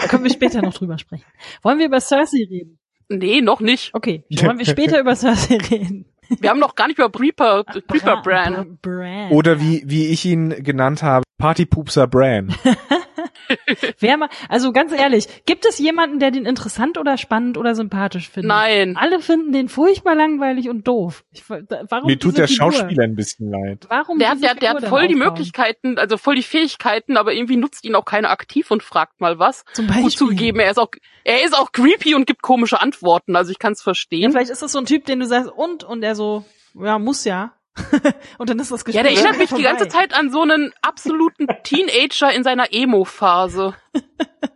Da können wir später noch drüber sprechen. Wollen wir über Cersei reden? Nee, noch nicht. Okay, wollen wir später über Cersei reden? Wir haben noch gar nicht über Reaper, Reaper Bran. Bra- Bran. Oder wie wie ich ihn genannt habe, Partypupser Bran. Wer mal, also ganz ehrlich, gibt es jemanden, der den interessant oder spannend oder sympathisch findet? Nein. Alle finden den furchtbar langweilig und doof. Ich, warum Mir tut der Figur? Schauspieler ein bisschen leid. Warum Der hat, der, der hat voll die? Möglichkeiten, also voll die Fähigkeiten, aber irgendwie nutzt ihn auch keiner aktiv und fragt mal was. Zum Gut Beispiel. zugegeben, er ist auch, er ist auch creepy und gibt komische Antworten, also ich kann es Ja, verstehen. vielleicht ist das so ein Typ, den du sagst, und, und er so, ja, muss ja. und dann ist das Ja, Gespräch der erinnert mich die ganze Zeit an so einen absoluten Teenager in seiner Emo-Phase.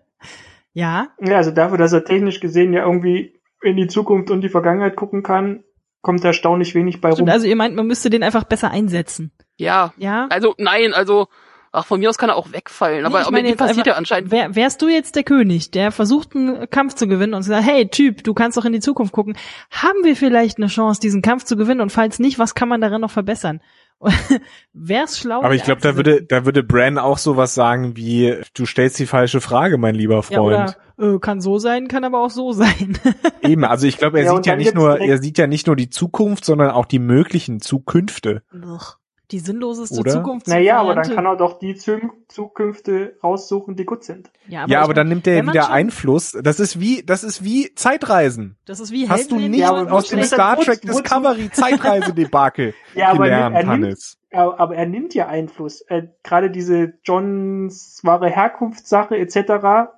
Ja, Ja, also dafür, dass er technisch gesehen ja irgendwie in die Zukunft und die Vergangenheit gucken kann, kommt erstaunlich wenig bei rum. stimmt. Also ihr meint, man müsste den einfach besser einsetzen. Ja, Ja? also nein, also, ach, von mir aus kann er auch wegfallen, aber, Nee, ich aber meine jetzt passiert einfach, ja anscheinend. Wär, wärst du jetzt der König, der versucht, einen Kampf zu gewinnen und sagt, hey Typ, du kannst doch in die Zukunft gucken. Haben wir vielleicht eine Chance, diesen Kampf zu gewinnen? Und falls nicht, was kann man darin noch verbessern? Wär's schlau? Aber ich glaube, da würde, da würde Bran auch sowas sagen wie, du stellst die falsche Frage, mein lieber ja, Freund. oder äh, kann so sein, kann aber auch so sein. Eben, also ich glaube, er Ja, sieht ja nicht nur, er sieht ja nicht nur die Zukunft, sondern auch die möglichen Zukünfte. Ugh, die sinnloseste Oder? Zukunft. naja, aber dann kann er doch die Zukünfte raussuchen, die gut sind. Ja, ja, ich aber dann nimmt er wieder schon- Einfluss. Das ist wie, das ist wie Zeitreisen. Das ist wie Hast du Helden nicht Ja, aber aus dem Star Trek Discovery Zeitreise-Debakel Ja, aber gelernt, er nimmt, Hannes? aber, aber er nimmt ja Einfluss. Äh, Gerade diese Johns wahre Herkunftssache etc.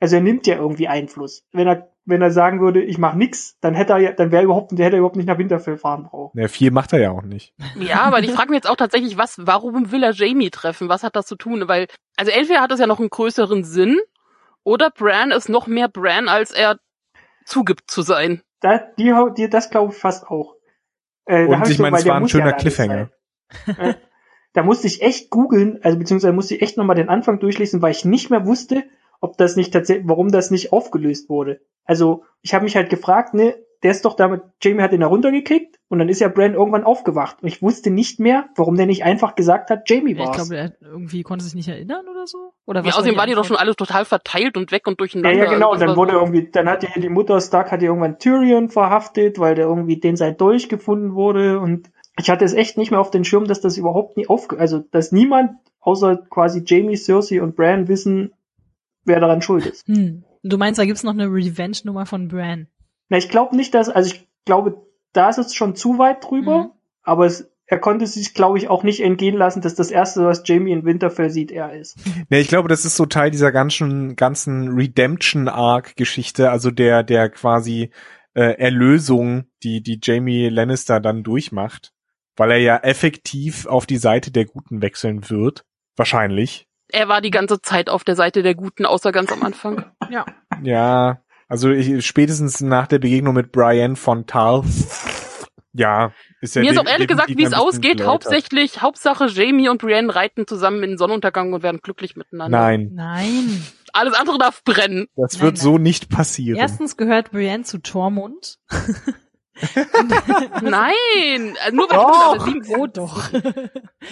Also er nimmt ja irgendwie Einfluss. Wenn er wenn er sagen würde, ich mache nix, dann hätte er ja, dann wäre überhaupt, der hätte er überhaupt nicht nach Winterfell fahren brauchen. Ja, viel macht er ja auch nicht. Ja, aber ich frage mich jetzt auch tatsächlich, was, warum will er Jamie treffen? Was hat das zu tun? Weil, also entweder hat das ja noch einen größeren Sinn, oder Bran ist noch mehr Bran, als er zugibt zu sein. Da, die, die, das glaube ich fast auch. Äh, da Und ich meine, es war ein muss schöner ja Cliffhanger. Äh, da musste ich echt googeln, also beziehungsweise musste ich echt nochmal den Anfang durchlesen, weil ich nicht mehr wusste, ob das nicht tatsächlich, warum das nicht aufgelöst wurde. Also ich habe mich halt gefragt, ne, der ist doch damit, Jamie hat ihn da runtergekickt und dann ist ja Bran irgendwann aufgewacht und ich wusste nicht mehr, warum der nicht einfach gesagt hat, Jamie Ja, ich war's. glaube, er irgendwie konnte sich nicht erinnern oder so. Oder Ja, außerdem waren die doch schon alle total verteilt und weg und ja, durcheinander. ja, genau, und Das dann wurde so- irgendwie, dann hat ja die Mutter Stark hat ja irgendwann Tyrion verhaftet, weil der irgendwie den sein Dolch gefunden wurde und ich hatte es echt nicht mehr auf den Schirm, dass das überhaupt nie aufge, also, dass niemand außer quasi Jamie, Cersei und Bran wissen, wer daran schuld ist. Hm. Du meinst, da gibt's noch eine Revenge-Nummer von Bran? Na, ich glaube nicht, dass, also ich glaube, da ist es schon zu weit drüber, Mhm. aber es, er konnte sich, glaube ich, auch nicht entgehen lassen, dass das erste, was Jamie in Winterfell sieht, er ist. Nee, ich glaube, das ist so Teil dieser ganzen, ganzen Redemption-Arc-Geschichte, also der, der quasi äh, Erlösung, die, die Jamie Lannister dann durchmacht, weil er ja effektiv auf die Seite der Guten wechseln wird. Wahrscheinlich. Er war die ganze Zeit auf der Seite der Guten, außer ganz am Anfang. Ja. Ja, also ich, spätestens nach der Begegnung mit Brian von Tal. Ja, ist ja Mir ist auch ehrlich gesagt, wie es ausgeht, hauptsächlich, Hauptsache Jamie und Brienne reiten zusammen in den Sonnenuntergang und werden glücklich miteinander. Nein, Nein. Alles andere darf brennen. das Nein, wird nein. so nicht passieren. Erstens gehört Brienne zu Tormund. Nein, also nur weil Doch. sie, Oh doch.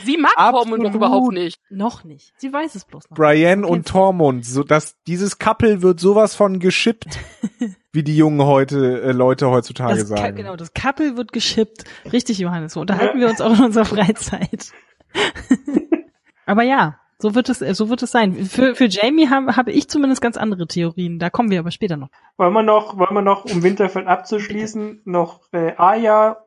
sie mag Tormund doch Absolut. überhaupt nicht. noch nicht. Sie weiß es bloß noch. Brian Du und Tormund, so dass dieses Couple wird sowas von geschippt, wie die jungen heute äh, Leute heutzutage das sagen. genau, das Couple wird geschippt. Richtig, Johannes. So unterhalten wir uns auch in unserer Freizeit. Aber ja, so wird es, äh, so wird es sein. Für, für Jamie habe habe ich zumindest ganz andere Theorien. Da kommen wir aber später noch. Wollen wir noch, wollen wir noch, um Winterfell abzuschließen, noch äh, Arya,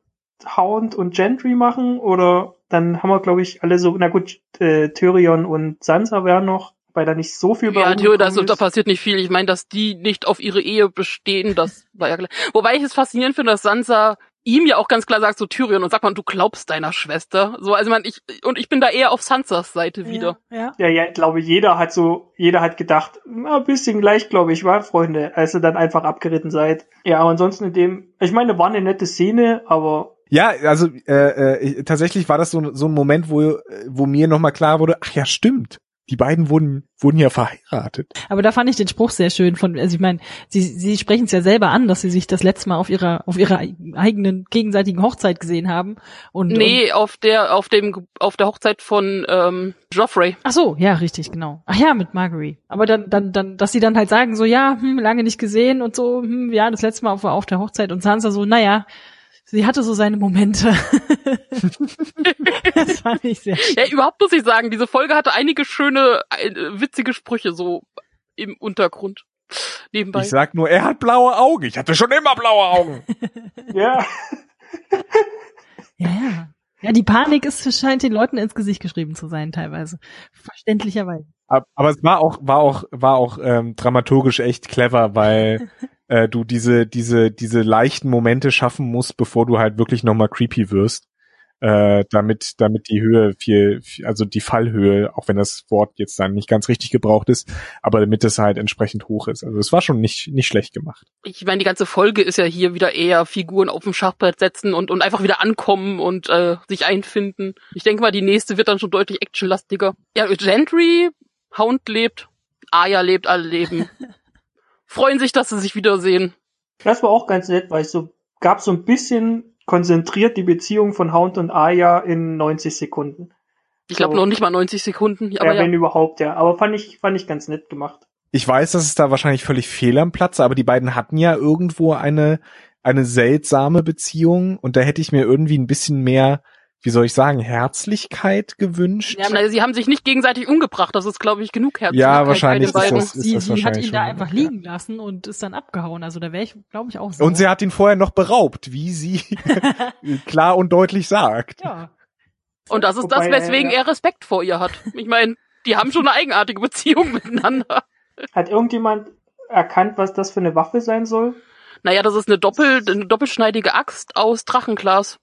Hound und Gentry machen? Oder dann haben wir, glaube ich, alle so, na gut, äh, Tyrion und Sansa wären noch, weil da nicht so viel bei Ja, da, rumgekommen da passiert nicht viel. Ich meine, dass die nicht auf ihre Ehe bestehen, das war ja klar. Wobei ich es faszinierend finde, dass Sansa ihm ja auch ganz klar sagt, so Tyrion, und sagt man, du glaubst deiner Schwester. So, also man, ich, und ich bin da eher auf Sansas Seite wieder. Ja. Ja, ja, ich glaube, jeder hat so, jeder hat gedacht, na, ein bisschen gleich, glaube ich, war, Freunde, als ihr dann einfach abgeritten seid. Ja, aber ansonsten in dem, ich meine, war eine nette Szene, aber Ja, also äh, äh, tatsächlich war das so, so ein Moment, wo, wo mir nochmal klar wurde, ach ja, stimmt. Die beiden wurden, wurden ja verheiratet. Aber da fand ich den Spruch sehr schön von, also ich meine, sie, sie sprechen es ja selber an, dass sie sich das letzte Mal auf ihrer, auf ihrer eigenen gegenseitigen Hochzeit gesehen haben. Und, Und, Nee, auf der, auf dem, auf der Hochzeit von ähm, Joffrey. ach so, ja, richtig, genau. Ach ja, mit Marguerite. Aber dann, dann, dann, dass sie dann halt sagen, so, ja, hm, lange nicht gesehen und so, hm, ja, das letzte Mal auf, auf der Hochzeit und Sansa so, naja, sie hatte so seine Momente. das fand ich sehr schön. Ja, überhaupt muss ich sagen, diese Folge hatte einige schöne, äh, witzige Sprüche so im Untergrund. Nebenbei. Ich sag nur, er hat blaue Augen. Ich hatte schon immer blaue Augen. ja. Ja, ja. Ja, die Panik ist, scheint den Leuten ins Gesicht geschrieben zu sein, teilweise. Verständlicherweise. Ab- Aber es war auch, war auch, war auch ähm, dramaturgisch echt clever, weil äh, du diese, diese, diese leichten Momente schaffen musst, bevor du halt wirklich nochmal creepy wirst. Äh, damit, damit die Höhe viel, viel, also die Fallhöhe, auch wenn das Wort jetzt dann nicht ganz richtig gebraucht ist, aber damit es halt entsprechend hoch ist. Also es war schon nicht, nicht schlecht gemacht. ich meine, die ganze Folge ist ja hier wieder eher Figuren auf dem Schachbrett setzen und, und einfach wieder ankommen und äh, sich einfinden. Ich denke mal, die nächste wird dann schon deutlich actionlastiger. Ja, Gentry, Hound lebt, Aya lebt, alle leben. Freuen sich, dass sie sich wiedersehen. Das war auch ganz nett, weil es so, gab so ein bisschen konzentriert die Beziehung von Hound und Arya in 90 Sekunden. Ich glaube So. noch nicht mal 90 Sekunden, Ja, aber ja. wenn überhaupt, ja. Aber fand ich, fand ich ganz nett gemacht. Ich weiß, dass es da wahrscheinlich völlig fehl am Platz, aber die beiden hatten ja irgendwo eine, eine seltsame Beziehung und da hätte ich mir irgendwie ein bisschen mehr, wie soll ich sagen, Herzlichkeit gewünscht. Ja, na, sie haben sich nicht gegenseitig umgebracht, das ist, glaube ich, genug Herz. Ja, wahrscheinlich bei ist den beiden. das- ist sie, das sie hat wahrscheinlich ihn da einfach genug, ja. liegen lassen und ist dann abgehauen. Also da wäre ich, glaube ich, auch so. Und sie hat ihn vorher noch beraubt, wie sie klar und deutlich sagt. ja. Und das ist das, Wobei, weswegen äh, er Respekt vor ihr hat. Ich meine, die haben schon eine eigenartige Beziehung miteinander. Hat irgendjemand erkannt, was das für eine Waffe sein soll? Naja, das ist eine, doppel, eine doppelschneidige Axt aus Drachenglas.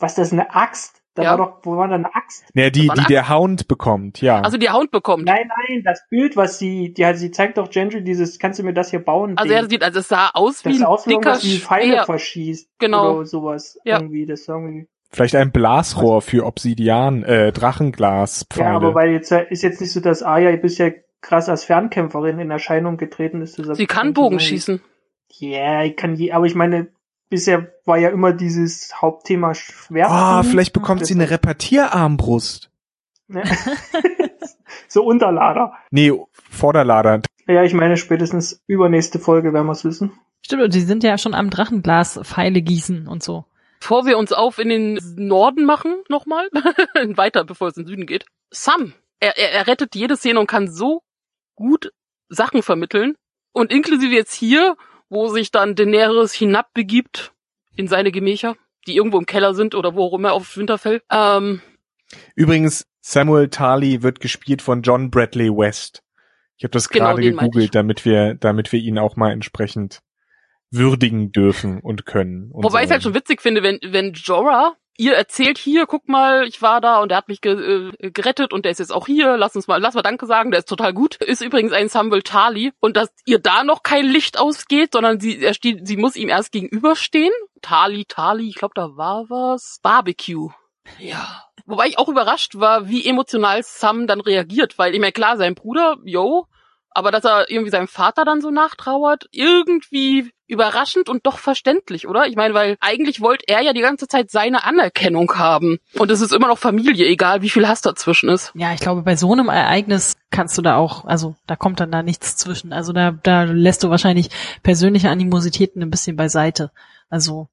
Was, das ist eine Axt? Da Ja. war doch, wo war da eine Axt? Ja, die, die eine der Hound bekommt, ja. Also die Hound bekommt. Nein, nein, das Bild, was sie, die hat, sie zeigt doch Gentry dieses, kannst du mir das hier bauen? Also er sieht, also es sah aus das wie ein aus wie dicker irgendwas wie Pfeile Speer. verschießt. Genau. Oder sowas. Ja. Irgendwie, das irgendwie. Vielleicht ein Blasrohr für Obsidian, äh, Drachenglaspfeile. Ja, aber weil jetzt ist jetzt nicht so, dass Arya bisher krass als Fernkämpferin in Erscheinung getreten ist. Sie kann Bogen schießen. Ja, ich kann je, aber ich meine, bisher war ja immer dieses Hauptthema Schwert. Ah, vielleicht bekommt sie eine Repetierarmbrust. Ja. so Unterlader. Nee, Vorderlader. Ja, ich meine, spätestens übernächste Folge werden wir es wissen. Stimmt, und die sind ja schon am Drachenglas Pfeile gießen und so. Bevor wir uns auf in den Norden machen, nochmal, weiter, bevor es in den Süden geht. Sam, er, er, er rettet jede Szene und kann so gut Sachen vermitteln. Und inklusive jetzt hier, wo sich dann Daenerys hinabbegibt in seine Gemächer, die irgendwo im Keller sind oder wo auch immer auf Winterfell. Ähm, Übrigens, Samuel Tarly wird gespielt von John Bradley West. Ich habe das Genau, gerade ich. gegoogelt, damit wir, damit wir ihn auch mal entsprechend würdigen dürfen und können. und wobei ich sollen. halt schon witzig finde, wenn, wenn Jorah ihr erzählt hier, guck mal, ich war da und er hat mich ge äh, gerettet und der ist jetzt auch hier, lass uns mal, lass mal Danke sagen, der ist total gut. Ist übrigens ein Samuel Tali und dass ihr da noch kein Licht ausgeht, sondern sie, er steht, sie muss ihm erst gegenüberstehen. Tali, Tali, ich glaube, da war was. Barbecue. Ja. Wobei ich auch überrascht war, wie emotional Sam dann reagiert, weil ich meine, klar, sein Bruder, yo, aber dass er irgendwie seinem Vater dann so nachtrauert, irgendwie überraschend und doch verständlich, oder? Ich meine, weil eigentlich wollte er ja die ganze Zeit seine Anerkennung haben. Und es ist immer noch Familie, egal wie viel Hass dazwischen ist. Ja, ich glaube, bei so einem Ereignis kannst du da auch, also da kommt dann da nichts zwischen. Also da, da lässt du wahrscheinlich persönliche Animositäten ein bisschen beiseite. Also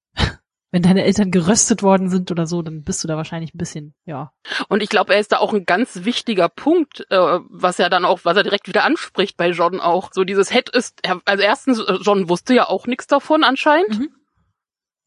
wenn deine Eltern geröstet worden sind oder so, dann bist du da wahrscheinlich ein bisschen, ja. Und ich glaube, er ist da auch ein ganz wichtiger Punkt, äh, was er dann auch, was er direkt wieder anspricht bei John auch. So dieses Head ist, also erstens, äh, John wusste ja auch nichts davon anscheinend. Mhm.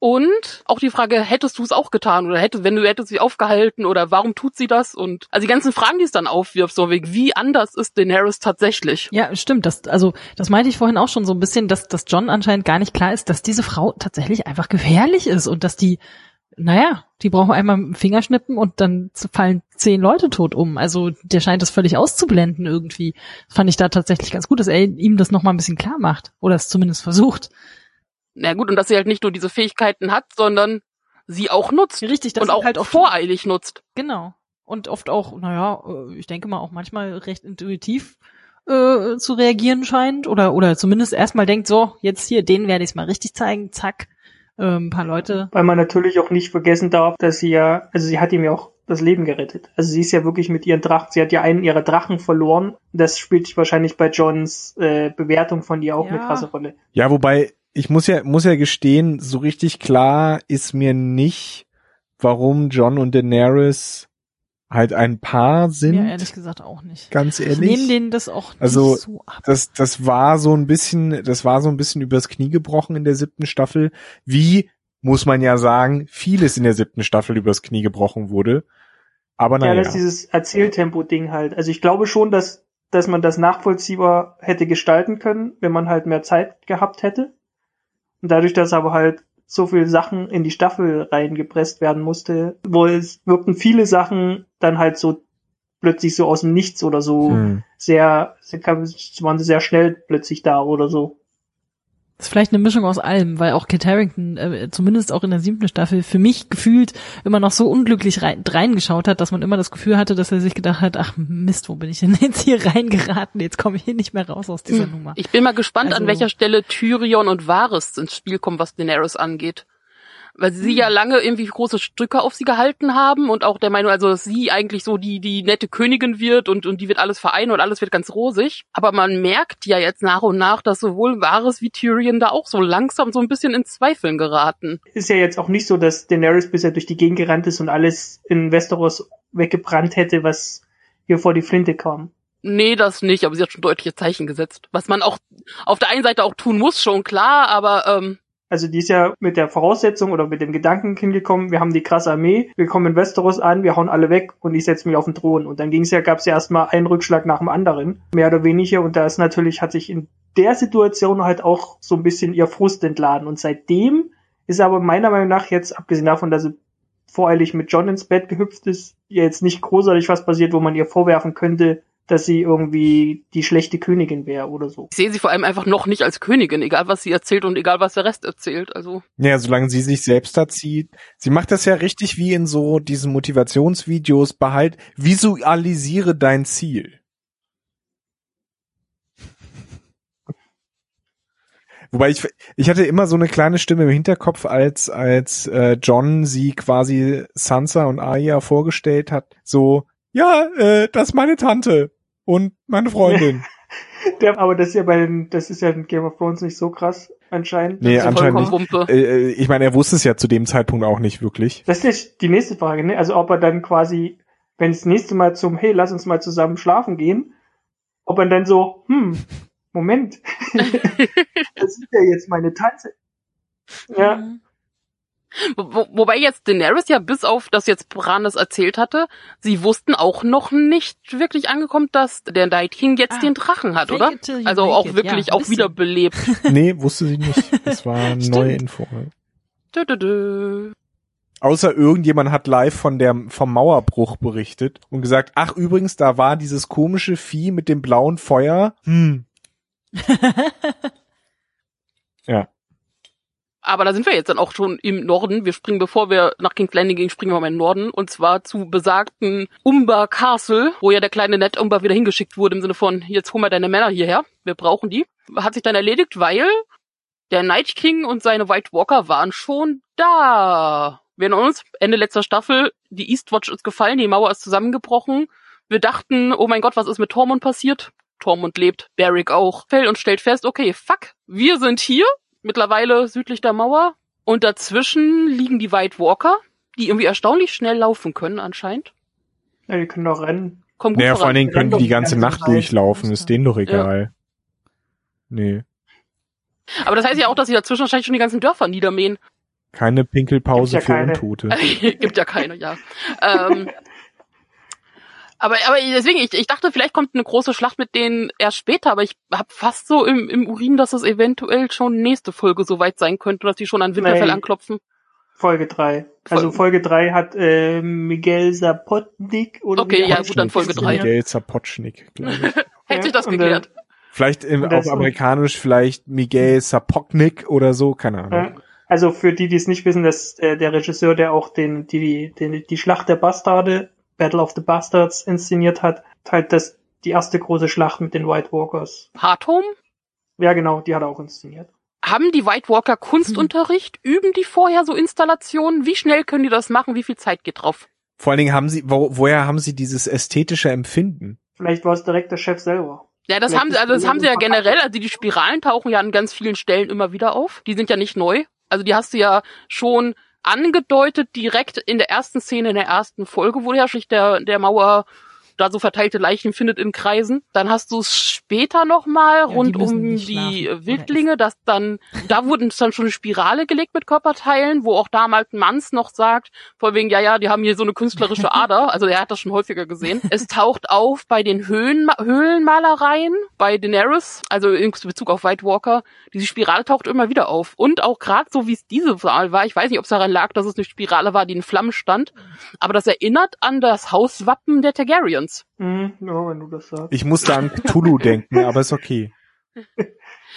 Und auch die Frage, hättest du es auch getan oder hätte, wenn du hättest sie aufgehalten oder warum tut sie das? Und also die ganzen Fragen, die es dann aufwirft, so wegen wie anders ist Daenerys tatsächlich? Ja, stimmt. Das, also das meinte ich vorhin auch schon so ein bisschen, dass, dass John anscheinend gar nicht klar ist, dass diese Frau tatsächlich einfach gefährlich ist und dass die, naja, die brauchen einmal mit dem Finger schnippen und dann fallen zehn Leute tot um. Also der scheint das völlig auszublenden irgendwie. Fand ich da tatsächlich ganz gut, dass er ihm das nochmal ein bisschen klar macht oder es zumindest versucht. Na gut, und dass sie halt nicht nur diese Fähigkeiten hat, sondern sie auch nutzt. Richtig, das und auch halt auch voreilig nutzt. Genau. Und oft auch, naja, äh, ich denke mal auch manchmal recht intuitiv äh, zu reagieren scheint oder oder zumindest erstmal denkt, so, jetzt hier, den werde ich es mal richtig zeigen, zack, äh, ein paar Leute. Weil man natürlich auch nicht vergessen darf, dass sie ja, also sie hat ihm ja auch das Leben gerettet. Also sie ist ja wirklich mit ihren Drachen, sie hat ja einen ihrer Drachen verloren. Das spielt wahrscheinlich bei Johns äh, Bewertung von ihr auch ja. eine krasse Rolle. Ja, wobei ich muss ja, muss ja gestehen, so richtig klar ist mir nicht, warum John und Daenerys halt ein Paar sind. Ja, ehrlich gesagt auch nicht. Ganz ehrlich. Ich nehme denen das auch nicht also, so ab. Das, das war so ein bisschen, das war so ein bisschen übers Knie gebrochen in der siebten Staffel. Wie, muss man ja sagen, vieles in der siebten Staffel übers Knie gebrochen wurde. Aber naja. Ja, das ist dieses Erzähltempo-Ding halt. Also ich glaube schon, dass, dass man das nachvollziehbar hätte gestalten können, wenn man halt mehr Zeit gehabt hätte. Und dadurch, dass aber halt so viele Sachen in die Staffel reingepresst werden musste, wo es wirkten viele Sachen dann halt so plötzlich so aus dem Nichts oder so hm. sehr, waren sehr schnell plötzlich da oder so. Das ist vielleicht eine Mischung aus allem, weil auch Kit Harrington, äh, zumindest auch in der siebten Staffel, für mich gefühlt immer noch so unglücklich rein, reingeschaut hat, dass man immer das Gefühl hatte, dass er sich gedacht hat, ach Mist, wo bin ich denn jetzt hier reingeraten? Jetzt komme ich hier nicht mehr raus aus dieser hm. Nummer. Ich bin mal gespannt, also, an welcher Stelle Tyrion und Varys ins Spiel kommen, was Daenerys angeht weil sie hm. ja lange irgendwie große Stücke auf sie gehalten haben und auch der Meinung, also dass sie eigentlich so die die nette Königin wird und und die wird alles vereinen und alles wird ganz rosig. Aber man merkt ja jetzt nach und nach, dass sowohl Varys wie Tyrion da auch so langsam so ein bisschen in Zweifeln geraten. Ist ja jetzt auch nicht so, dass Daenerys bisher durch die Gegend gerannt ist und alles in Westeros weggebrannt hätte, was hier vor die Flinte kam. Nee, das nicht, aber sie hat schon deutliche Zeichen gesetzt. Was man auch auf der einen Seite auch tun muss, schon klar, aber ähm, also die ist ja mit der Voraussetzung oder mit dem Gedanken hingekommen, wir haben die krasse Armee, wir kommen in Westeros an, wir hauen alle weg und ich setze mich auf den Thron. Und dann ging es ja, gab es ja erstmal einen Rückschlag nach dem anderen, mehr oder weniger. Und da ist natürlich, hat sich in der Situation halt auch so ein bisschen ihr Frust entladen. Und seitdem ist aber meiner Meinung nach jetzt, abgesehen davon, dass sie voreilig mit John ins Bett gehüpft ist, jetzt nicht großartig was passiert, wo man ihr vorwerfen könnte, dass sie irgendwie die schlechte Königin wäre oder so. Ich sehe sie vor allem einfach noch nicht als Königin, egal was sie erzählt und egal was der Rest erzählt. Also. Ja, solange sie sich selbst erzieht. Sie macht das ja richtig wie in so diesen Motivationsvideos, behalt, visualisiere dein Ziel. Wobei ich, ich hatte immer so eine kleine Stimme im Hinterkopf, als, als äh, John sie quasi Sansa und Arya vorgestellt hat, so, ja, äh, das ist meine Tante und meine Freundin. Der, aber das ist ja bei den, das ist ja in Game of Thrones nicht so krass, anscheinend. Nee, anscheinend nicht. Äh, äh, ich meine, er wusste es ja zu dem Zeitpunkt auch nicht wirklich. Das ist die nächste Frage, ne? Also ob er dann quasi, wenn es das nächste Mal zum, hey, lass uns mal zusammen schlafen gehen, ob er dann so, hm, Moment, das ist ja jetzt meine Tante. Ja. Mhm. Wo, wobei jetzt Daenerys ja bis auf das jetzt Bran das erzählt hatte, sie wussten auch noch nicht wirklich angekommen, dass der Night King jetzt ah, den Drachen hat, oder? Also auch it. wirklich ja, auch wiederbelebt. nee, wusste sie nicht. Das war eine neue Info. Dö, dö, dö. Außer irgendjemand hat live von der, vom Mauerbruch berichtet und gesagt, ach übrigens, da war dieses komische Vieh mit dem blauen Feuer. Hm. ja. Aber da sind wir jetzt dann auch schon im Norden. Wir springen, bevor wir nach King's Landing gehen, springen wir mal in den Norden. Und zwar zu besagten Umber Castle, wo ja der kleine Ned Umber wieder hingeschickt wurde im Sinne von, jetzt hol mal deine Männer hierher. Wir brauchen die. Hat sich dann erledigt, weil der Night King und seine White Walker waren schon da. Wir erinnern uns, Ende letzter Staffel, die Eastwatch ist gefallen, die Mauer ist zusammengebrochen. Wir dachten, oh mein Gott, was ist mit Tormund passiert? Tormund lebt, Barrick auch. Fällt und stellt fest, okay, fuck, wir sind hier, mittlerweile südlich der Mauer. Und dazwischen liegen die White Walker, die irgendwie erstaunlich schnell laufen können anscheinend. Ja, die können doch rennen. Kommen gut Naja, vor allen. Dingen können die die ganze ganze Nacht durchlaufen, ist denen doch egal. Nee. Aber das heißt ja auch, dass sie dazwischen wahrscheinlich schon die ganzen Dörfer niedermähen. Keine Pinkelpause ja für keine. Untote. Gibt ja keine, ja. ähm, aber, aber deswegen, ich, ich dachte, vielleicht kommt eine große Schlacht mit denen erst später, aber ich habe fast so im, im Urin, dass es eventuell schon nächste Folge soweit sein könnte, dass die schon an Winterfell Nee. anklopfen. Folge 3. Also Folge 3 hat äh, Miguel Sapotnik oder Okay, ja, gut, dann Folge drei. inszeniert. Miguel Zapotschnik, glaube ich. Hätte sich das und, geklärt. Vielleicht im, auf amerikanisch vielleicht Miguel Sapotnik oder so, keine Ahnung. Also für die, die es nicht wissen, dass äh, der Regisseur, der auch den, die, die, die Schlacht der Bastarde, Battle of the Bastards inszeniert hat, halt das, die erste große Schlacht mit den White Walkers. Hardhome? Ja, genau, die hat er auch inszeniert. Haben die White Walker Kunstunterricht? Üben die vorher so Installationen? Wie schnell können die das machen? Wie viel Zeit geht drauf? Vor allen Dingen haben sie, wo, woher haben sie dieses ästhetische Empfinden? Vielleicht war es direkt der Chef selber. Ja, das Vielleicht haben sie, also das haben sie ja generell, also die Spiralen tauchen ja an ganz vielen Stellen immer wieder auf. Die sind ja nicht neu. Also die hast du ja schon angedeutet direkt in der ersten Szene in der ersten Folge, wo ja sich der, der Mauer da so verteilte Leichen findet in Kreisen. Dann hast du es später nochmal die rund müssen um die schlafen Wildlinge, dass dann, da wurden dann schon eine Spirale gelegt mit Körperteilen, wo auch damals Manns noch sagt, vor wegen, ja, ja, die haben hier so eine künstlerische Ader. Also er hat das schon häufiger gesehen. Es taucht auf bei den Höhlen, Höhlenmalereien, bei Daenerys, also in Bezug auf White Walker. Diese Spirale taucht immer wieder auf. Und auch gerade so, wie es diese Mal war, ich weiß nicht, ob es daran lag, dass es eine Spirale war, die in Flammen stand, aber das erinnert an das Hauswappen der Targaryens. Mhm, ja, wenn du das sagst. Ich musste an Cthulhu denken, aber ist okay.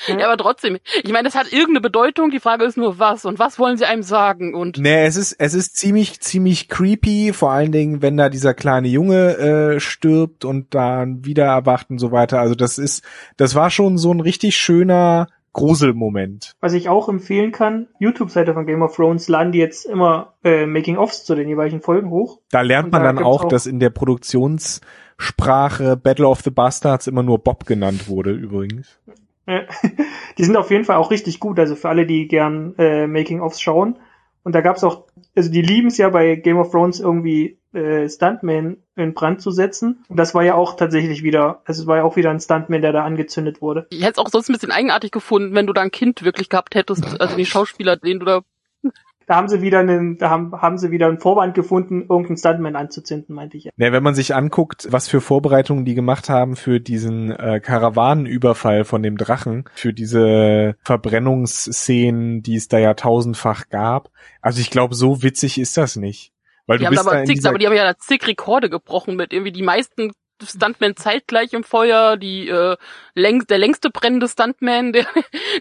Ja, aber trotzdem, ich meine, das hat irgendeine Bedeutung, die Frage ist nur was und was wollen sie einem sagen und Nee, es ist, es ist ziemlich, ziemlich creepy, vor allen Dingen, wenn da dieser kleine Junge äh, stirbt und dann wieder erwacht und so weiter. Also das ist, das war schon so ein richtig schöner Gruselmoment. Was ich auch empfehlen kann, YouTube-Seite von Game of Thrones laden die jetzt immer äh, Making-ofs zu den jeweiligen Folgen hoch. Da lernt man da dann auch, auch- dass in der Produktionssprache Battle of the Bastards immer nur Bob genannt wurde, übrigens. Die sind auf jeden Fall auch richtig gut, also für alle, die gern äh, Making-ofs schauen. Und da gab's auch, also die lieben es ja bei Game of Thrones irgendwie äh, Stuntman in Brand zu setzen. Und das war ja auch tatsächlich wieder, also es war ja auch wieder ein Stuntman, der da angezündet wurde. ich hätte es auch sonst ein bisschen eigenartig gefunden, wenn du da ein Kind wirklich gehabt hättest, also die Schauspieler, den du da Da haben sie wieder einen, da haben, haben sie wieder einen Vorwand gefunden, irgendeinen Stuntman anzuzünden, meinte ich ja. Ja, wenn man sich anguckt, was für Vorbereitungen die gemacht haben für diesen äh, Karawanenüberfall von dem Drachen, für diese Verbrennungsszenen, die es da ja tausendfach gab. Also ich glaube, so witzig ist das nicht. Weil Die du haben bist da aber zig, aber die haben ja da zig Rekorde gebrochen mit irgendwie die meisten Stuntmen zeitgleich im Feuer, die äh, längst, der längste brennende Stuntman, der,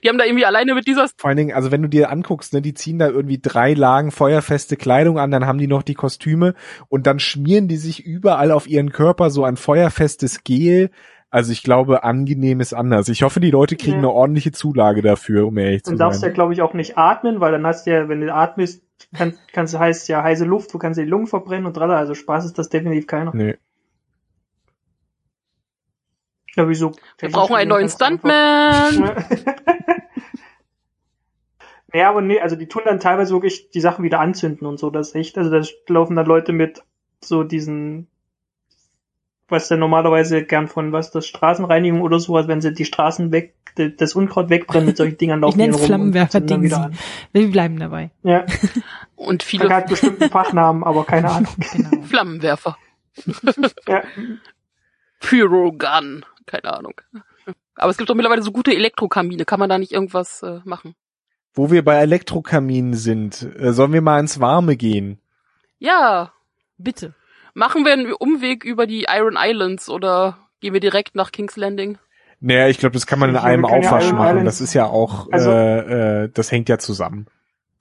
die haben da irgendwie alleine mit dieser vor allen Dingen, also wenn du dir anguckst, ne, die ziehen da irgendwie drei Lagen feuerfeste Kleidung an, dann haben die noch die Kostüme und dann schmieren die sich überall auf ihren Körper so ein feuerfestes Gel. Also ich glaube, angenehm ist anders. Ich hoffe, die Leute kriegen Ja. eine ordentliche Zulage dafür, um ehrlich zu Und darfst ja, sein. glaube ich, auch nicht atmen, weil dann hast du ja, wenn du atmest, kann, kannst du heißt ja heiße Luft, du kannst die Lungen verbrennen und tralala, also Spaß ist das definitiv keiner. Nö. Ja, wieso? Wir brauchen einen neuen du Stuntman. Ja, aber nee, also die tun dann teilweise wirklich die Sachen wieder anzünden und so, das ist echt, also da laufen dann Leute mit so diesen, was denn normalerweise gern von was, das Straßenreinigung oder sowas, wenn sie die Straßen weg, das Unkraut wegbrennen mit solchen Dingern laufen Ich nenne die es rum und Flammenwerfer zünden dann Ding. wieder an. Wir bleiben dabei. Ja, Und viele hat bestimmt einen Fachnamen, aber keine Ahnung. Genau. Flammenwerfer. Ja, Pyrogun. Keine Ahnung. Aber es gibt doch mittlerweile so gute Elektrokamine. Kann man da nicht irgendwas äh, machen? wo wir bei Elektrokaminen sind, äh, sollen wir mal ins Warme gehen? Ja, Bitte. machen wir einen Umweg über die Iron Islands oder gehen wir direkt nach King's Landing? Naja, ich glaube, das kann man in Ich einem Aufwasch machen. Islands- Das ist ja auch, Also- äh, äh, das hängt ja zusammen.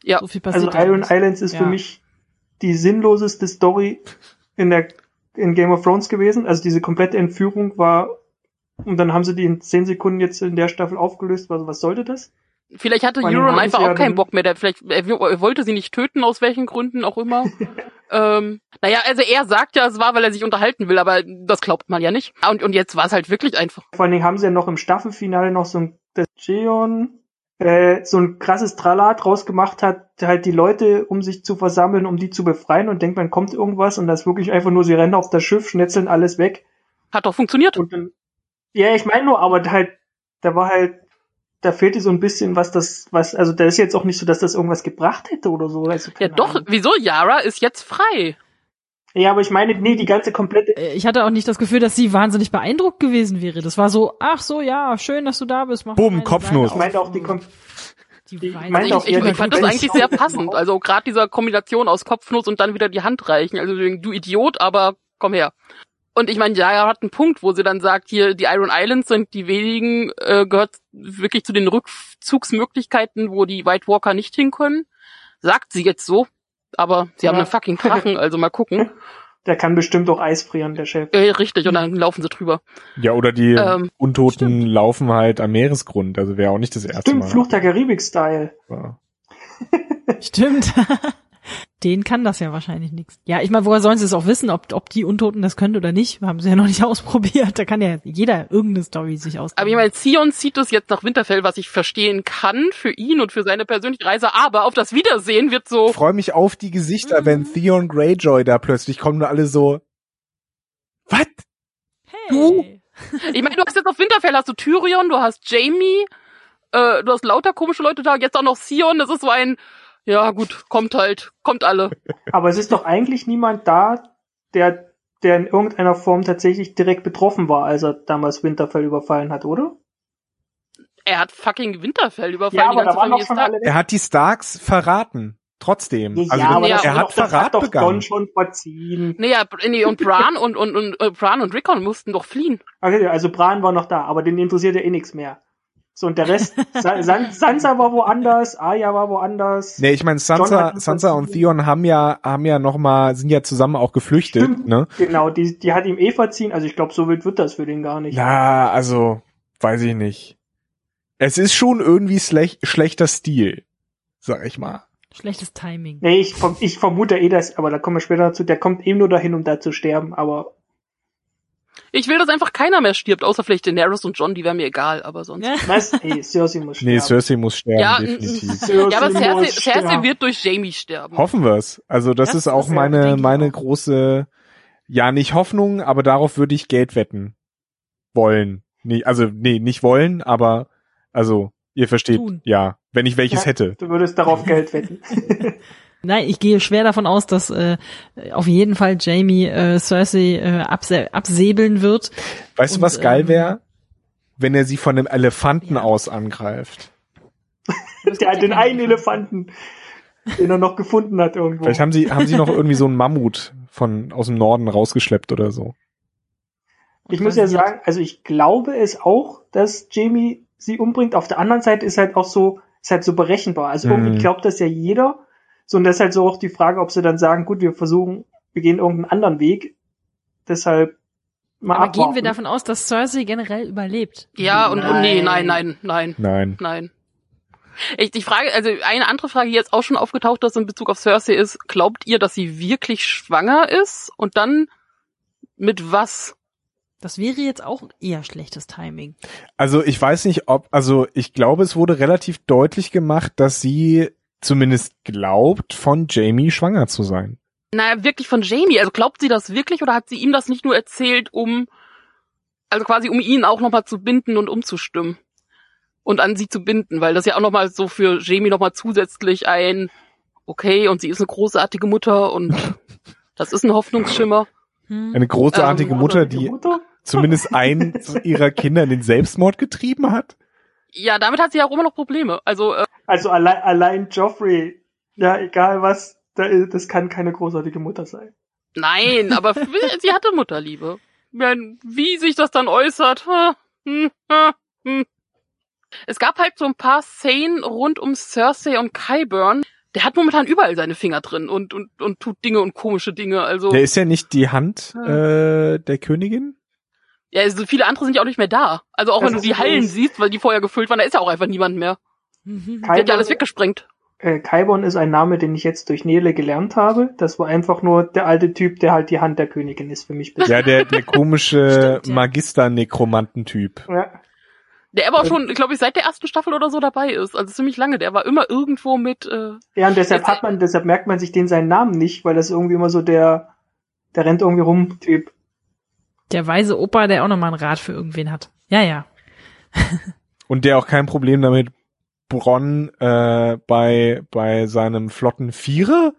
Ja, So viel Also passiert da Iron. Islands ist Ja. für mich die sinnloseste Story in der in Game of Thrones gewesen. Also diese komplette Entführung war und dann haben sie die in zehn Sekunden jetzt in der Staffel aufgelöst. Also was sollte das? vielleicht hatte Euron einfach auch keinen Bock mehr. Der, vielleicht er, er wollte sie nicht töten, aus welchen Gründen auch immer. ähm, naja, also er sagt ja, es war, weil er sich unterhalten will, aber das glaubt man ja nicht. Und, und jetzt war es halt wirklich einfach. Vor allen Dingen haben sie ja noch im Staffelfinale noch so ein das Geon äh, so ein krasses Tralat rausgemacht hat, halt die Leute, um sich zu versammeln, um die zu befreien und denkt, man kommt irgendwas und das ist wirklich einfach nur, sie rennen auf das Schiff, schnetzeln alles weg Hat doch funktioniert. dann, ja, ich meine nur, aber halt, da war halt, da fehlte so ein bisschen was das, was, also da ist jetzt auch nicht so, dass das irgendwas gebracht hätte oder so. Also, Ja doch, Ahnung. wieso? Yara ist jetzt frei. Ja, aber ich meine, nee, die ganze komplette, Äh, Ich hatte auch nicht das Gefühl, dass sie wahnsinnig beeindruckt gewesen wäre. Das war so, ach so, ja, schön, dass du da bist. Mach Bumm, Kopfnuss. Ich meinte auch die, kom Die meinte Ich, auch ich, ich die fand das eigentlich sehr passend. Also gerade dieser Kombination aus Kopfnuss und dann wieder die Hand reichen. Also du Idiot, aber komm her. Und ich meine, Yara hat einen Punkt, wo sie dann sagt, hier die Iron Islands sind die wenigen, äh, gehört wirklich zu den Rückzugsmöglichkeiten, wo die White Walker nicht hin können. Sagt sie jetzt so. Aber sie haben Ja. einen fucking Drachen, also mal gucken. der kann bestimmt auch Eis frieren, der Chef. Äh, richtig, und dann laufen sie drüber. Ja, oder die Ähm, Untoten stimmt. laufen halt am Meeresgrund. Also wäre auch nicht das erste Stimmt, Mal. Fluch der Karibik-Style. Ja. Stimmt. Den kann das ja wahrscheinlich nichts. Ja, ich meine, woher sollen sie es auch wissen, ob, ob die Untoten das können oder nicht? Haben sie ja noch nicht ausprobiert. Da kann ja jeder irgendeine Story sich aus. Aber ich meine, Sion zieht es jetzt nach Winterfell, was ich verstehen kann für ihn und für seine persönliche Reise, aber auf das Wiedersehen wird so, Ich freue mich auf die Gesichter, Mhm. wenn Theon Greyjoy da plötzlich kommen und alle so, was? hey. ich meine, du hast jetzt auf Winterfell hast du Tyrion, du hast Jamie, äh, du hast lauter komische Leute da, jetzt auch noch Sion, das ist so ein, ja gut, kommt halt, kommt alle. Aber es ist doch eigentlich niemand da, der, der in irgendeiner Form tatsächlich direkt betroffen war, als er damals Winterfell überfallen hat, oder? Er hat fucking Winterfell überfallen, Ja, aber da waren doch schon alle weg. Er hat die Starks verraten. Trotzdem. Ja, also aber ja, das, er hat doch, das Verrat hat doch begangen. Don schon verziehen. Nee, ja, nee, und Bran und, und, und äh, Bran und Rickon mussten doch fliehen. Okay, also Bran war noch da, aber den interessiert ja eh nichts mehr. So, und der Rest, Sa San Sansa war woanders, Arya war woanders. Nee, ich meine, Sansa, Sansa und. Theon haben ja, haben ja noch mal, sind ja zusammen auch geflüchtet, Stimmt. ne? Genau, die, die hat ihm eh verziehen, also ich glaube, so wild wird das für den gar nicht. Ja, also, weiß ich nicht. Es ist schon irgendwie schlech schlechter Stil, sag ich mal. Schlechtes Timing. Nee, ich, ich vermute eh das, aber da kommen wir später dazu, der kommt eben nur dahin, um da zu sterben, aber Ich will, dass einfach keiner mehr stirbt, außer vielleicht Daenerys und John, die wären mir egal, aber sonst. Ja. was? Ey, Cersei muss sterben. Nee, Cersei muss sterben, Ja, definitiv. Cersei Ja, aber Cersei, Cersei wird durch Jamie sterben. Hoffen wir's. Also das, Das ist auch meine, meine auch. große, ja, nicht Hoffnung, aber darauf würde ich Geld wetten. Wollen. Nee, also, nee, nicht wollen, aber, also, ihr versteht, Tun. ja, wenn ich welches Ja. hätte. Du würdest darauf Geld wetten. Nein, ich gehe schwer davon aus, dass äh, auf jeden Fall Jamie äh, Cersei äh, abse absäbeln wird. Weißt du, Und, was geil ähm, wäre? Wenn er sie von einem Elefanten Ja. aus angreift. Der hat den einen Elefanten, den er noch gefunden hat irgendwo. Vielleicht haben sie, haben sie noch irgendwie so einen Mammut von, aus dem Norden rausgeschleppt oder so. Und Ich muss ja sagen, also ich glaube es auch, dass Jamie sie umbringt. Auf der anderen Seite ist halt auch so, ist halt so berechenbar. Also Mhm. irgendwie glaubt das ja jeder. So, und das ist halt so auch die Frage, ob sie dann sagen, gut, wir versuchen, wir gehen irgendeinen anderen Weg. Deshalb mal Aber abwarten. gehen wir davon aus, dass Cersei generell überlebt? Ja, und, und nee, Nein. nein, nein, nein, Nein. nein. Ich, die Frage, also eine andere Frage, die jetzt auch schon aufgetaucht ist in Bezug auf Cersei ist, glaubt ihr, dass sie wirklich schwanger ist? Und dann mit was? Das wäre jetzt auch eher schlechtes Timing. Also ich weiß nicht, ob, also ich glaube, es wurde relativ deutlich gemacht, dass sie zumindest glaubt, von Jamie schwanger zu sein. Naja, wirklich von Jamie. Also glaubt sie das wirklich oder hat sie ihm das nicht nur erzählt, um, also quasi um ihn auch nochmal zu binden und umzustimmen? Und an sie zu binden, weil das ja auch nochmal so für Jamie nochmal zusätzlich ein, okay, und sie ist eine großartige Mutter und das ist ein Hoffnungsschimmer. Hm? Eine großartige Ähm, Mutter, Die die Mutter? zumindest einen ihrer Kinder in den Selbstmord getrieben hat. Ja, damit hat sie ja auch immer noch Probleme. Also, äh, Also allein, allein Joffrey, ja, egal was, da- das kann keine großartige Mutter sein. Nein, aber sie hatte Mutterliebe. Wenn- Wie sich das dann äußert. hm, hm, hm. Es gab halt so ein paar Szenen rund um Cersei und Qyburn. Der hat momentan überall seine Finger drin und, und, und tut Dinge und komische Dinge. Also, Der ist ja nicht die Hand äh, der Königin. ja, also viele andere sind ja auch nicht mehr da. Also auch Das wenn du die Hallen siehst, weil die vorher gefüllt waren, da ist ja auch einfach niemand mehr. Mhm. Ja Qyburn- alles weggesprengt. Äh, Kaibon ist ein Name, den ich jetzt durch Nele gelernt habe. Das war einfach nur der alte Typ, der halt die Hand der Königin ist für mich. Ja, der, der komische Stimmt, ja. Magister-Nekromanten-Typ. Ja. Der aber auch schon, glaube ich, seit der ersten Staffel oder so dabei ist. Also ziemlich lange. Der war immer irgendwo mit, äh, Ja, und deshalb hat man, deshalb merkt man sich den seinen Namen nicht, weil das irgendwie immer so der, der rennt irgendwie rum Typ. Der weise Opa, der auch nochmal einen Rat für irgendwen hat. Ja, ja. Und der auch kein Problem damit Bronn äh, bei, bei seinem flotten Vierer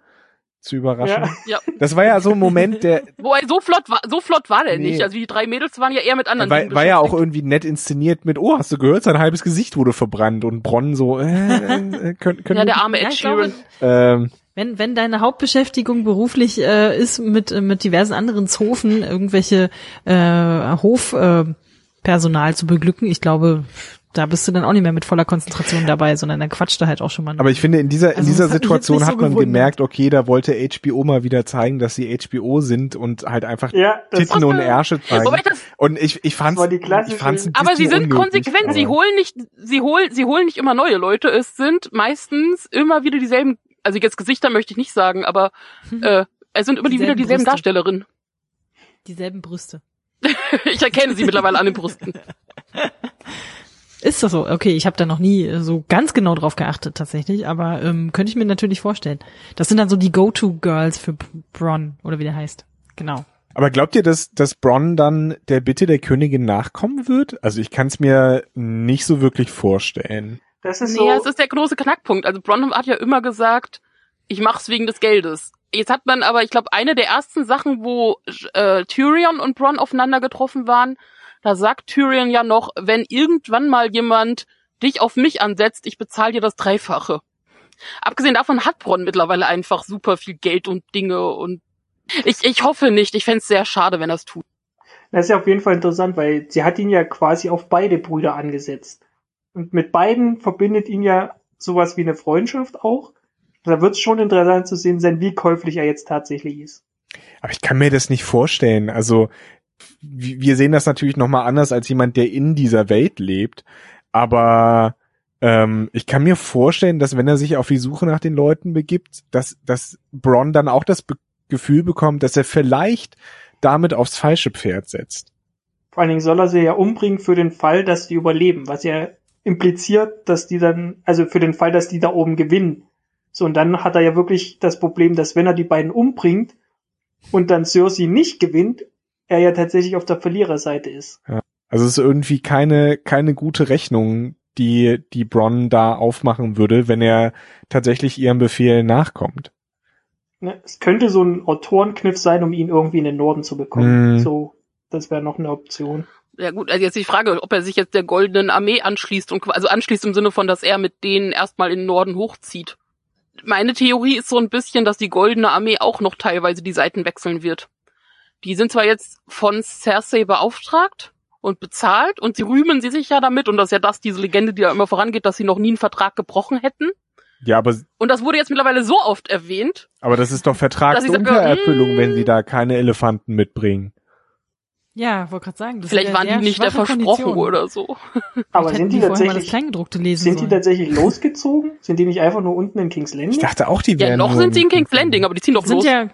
zu überraschen. Ja. Das war ja so ein Moment, der Wobei, so flott war, so flott war der Nee. nicht. Also die drei Mädels waren ja eher mit anderen war, war ja auch irgendwie nett inszeniert mit, oh, hast du gehört, sein halbes Gesicht wurde verbrannt und Bronn so, äh, äh, können, können Ja, wir der arme Ed Sheeran. Ähm, wenn, wenn deine Hauptbeschäftigung beruflich äh, ist, mit, äh, mit diversen anderen Zofen irgendwelche äh, Hofpersonal äh, Personal zu beglücken, ich glaube, da bist du dann auch nicht mehr mit voller Konzentration dabei, sondern dann quatscht du halt auch schon mal. aber ich finde, in dieser, in Also, dieser hat Situation nicht so hat man gewundert. gemerkt, okay, da wollte HBO mal wieder zeigen, dass sie HBO sind und halt einfach Ja, Titten und Ärsche zeigen. Und ich, ich fand's, war die klassische- ich fand's ein aber sie sind konsequent. Sie aber- holen nicht, sie holen, sie holen nicht immer neue Leute. Es sind meistens immer wieder dieselben, also jetzt Gesichter möchte ich nicht sagen, aber äh, es sind immer die, wieder Dieselben dieselben Brüste. Darstellerinnen. Dieselben Brüste. ich erkenne sie mittlerweile an den Brüsten. Ist das so? Okay, ich habe da noch nie äh, so ganz genau drauf geachtet tatsächlich, aber ähm, könnte ich mir natürlich vorstellen. Das sind dann so die Go-To-Girls für Bronn oder wie der heißt. Genau. Aber glaubt ihr, dass, dass Bronn dann der Bitte der Königin nachkommen wird? Also ich kann es mir nicht so wirklich vorstellen. das ist Nee, so. es ist der große Knackpunkt. Also Bronn hat ja immer gesagt, ich mach's wegen des Geldes. Jetzt hat man aber, ich glaube, eine der ersten Sachen, wo äh, Tyrion und Bronn aufeinander getroffen waren, da sagt Tyrion ja noch, wenn irgendwann mal jemand dich auf mich ansetzt, ich bezahle dir das Dreifache. Abgesehen davon hat Bronn mittlerweile einfach super viel Geld und Dinge und ich, ich hoffe nicht. Ich fänd's sehr schade, wenn er es tut. Das ist ja auf jeden Fall interessant, weil sie hat ihn ja quasi auf beide Brüder angesetzt. Und mit beiden verbindet ihn ja sowas wie eine Freundschaft auch. Da wird es schon interessant zu sehen sein, wie käuflich er jetzt tatsächlich ist. Aber ich kann mir das nicht vorstellen. Also wir sehen das natürlich nochmal anders als jemand, der in dieser Welt lebt. Aber ähm, ich kann mir vorstellen, dass wenn er sich auf die Suche nach den Leuten begibt, dass, dass Bronn dann auch das Be Gefühl bekommt, dass er vielleicht damit aufs falsche Pferd setzt. Vor allen Dingen soll er sie ja umbringen für den Fall, dass die überleben, was ja impliziert, dass die dann, also für den Fall, dass die da oben gewinnen. So, und dann hat er ja wirklich das Problem, dass wenn er die beiden umbringt und dann Cersei nicht gewinnt, er ja tatsächlich auf der Verliererseite ist. Also es ist irgendwie keine, keine gute Rechnung, die, die Bronn da aufmachen würde, wenn er tatsächlich ihrem Befehl nachkommt. Ne? Es könnte so ein Autorenkniff sein, um ihn irgendwie in den Norden zu bekommen. Mhm. So, das wäre noch eine Option. Ja gut, also jetzt die Frage, ob er sich jetzt der goldenen Armee anschließt und also anschließt im Sinne von, dass er mit denen erstmal in den Norden hochzieht. Meine Theorie ist so ein bisschen, dass die goldene Armee auch noch teilweise die Seiten wechseln wird. Die sind zwar jetzt von Cersei beauftragt und bezahlt und sie rühmen sie sich ja damit und das ist ja das, diese Legende, die da immer vorangeht, dass sie noch nie einen Vertrag gebrochen hätten. Ja, aber, Und das wurde jetzt mittlerweile so oft erwähnt. aber das ist doch Vertragsuntererfüllung, mm. wenn sie da keine Elefanten mitbringen. Ja, wollte gerade sagen. Das Vielleicht ja waren die nicht der versprochen Konditionen. oder so. Aber sind die das tatsächlich, sind die sollen. tatsächlich losgezogen? Sind die nicht einfach nur unten in King's Landing? Ich dachte auch, die Ja, wären noch nur sind sie in King's Landing, aber die ziehen doch Die sind los. ja,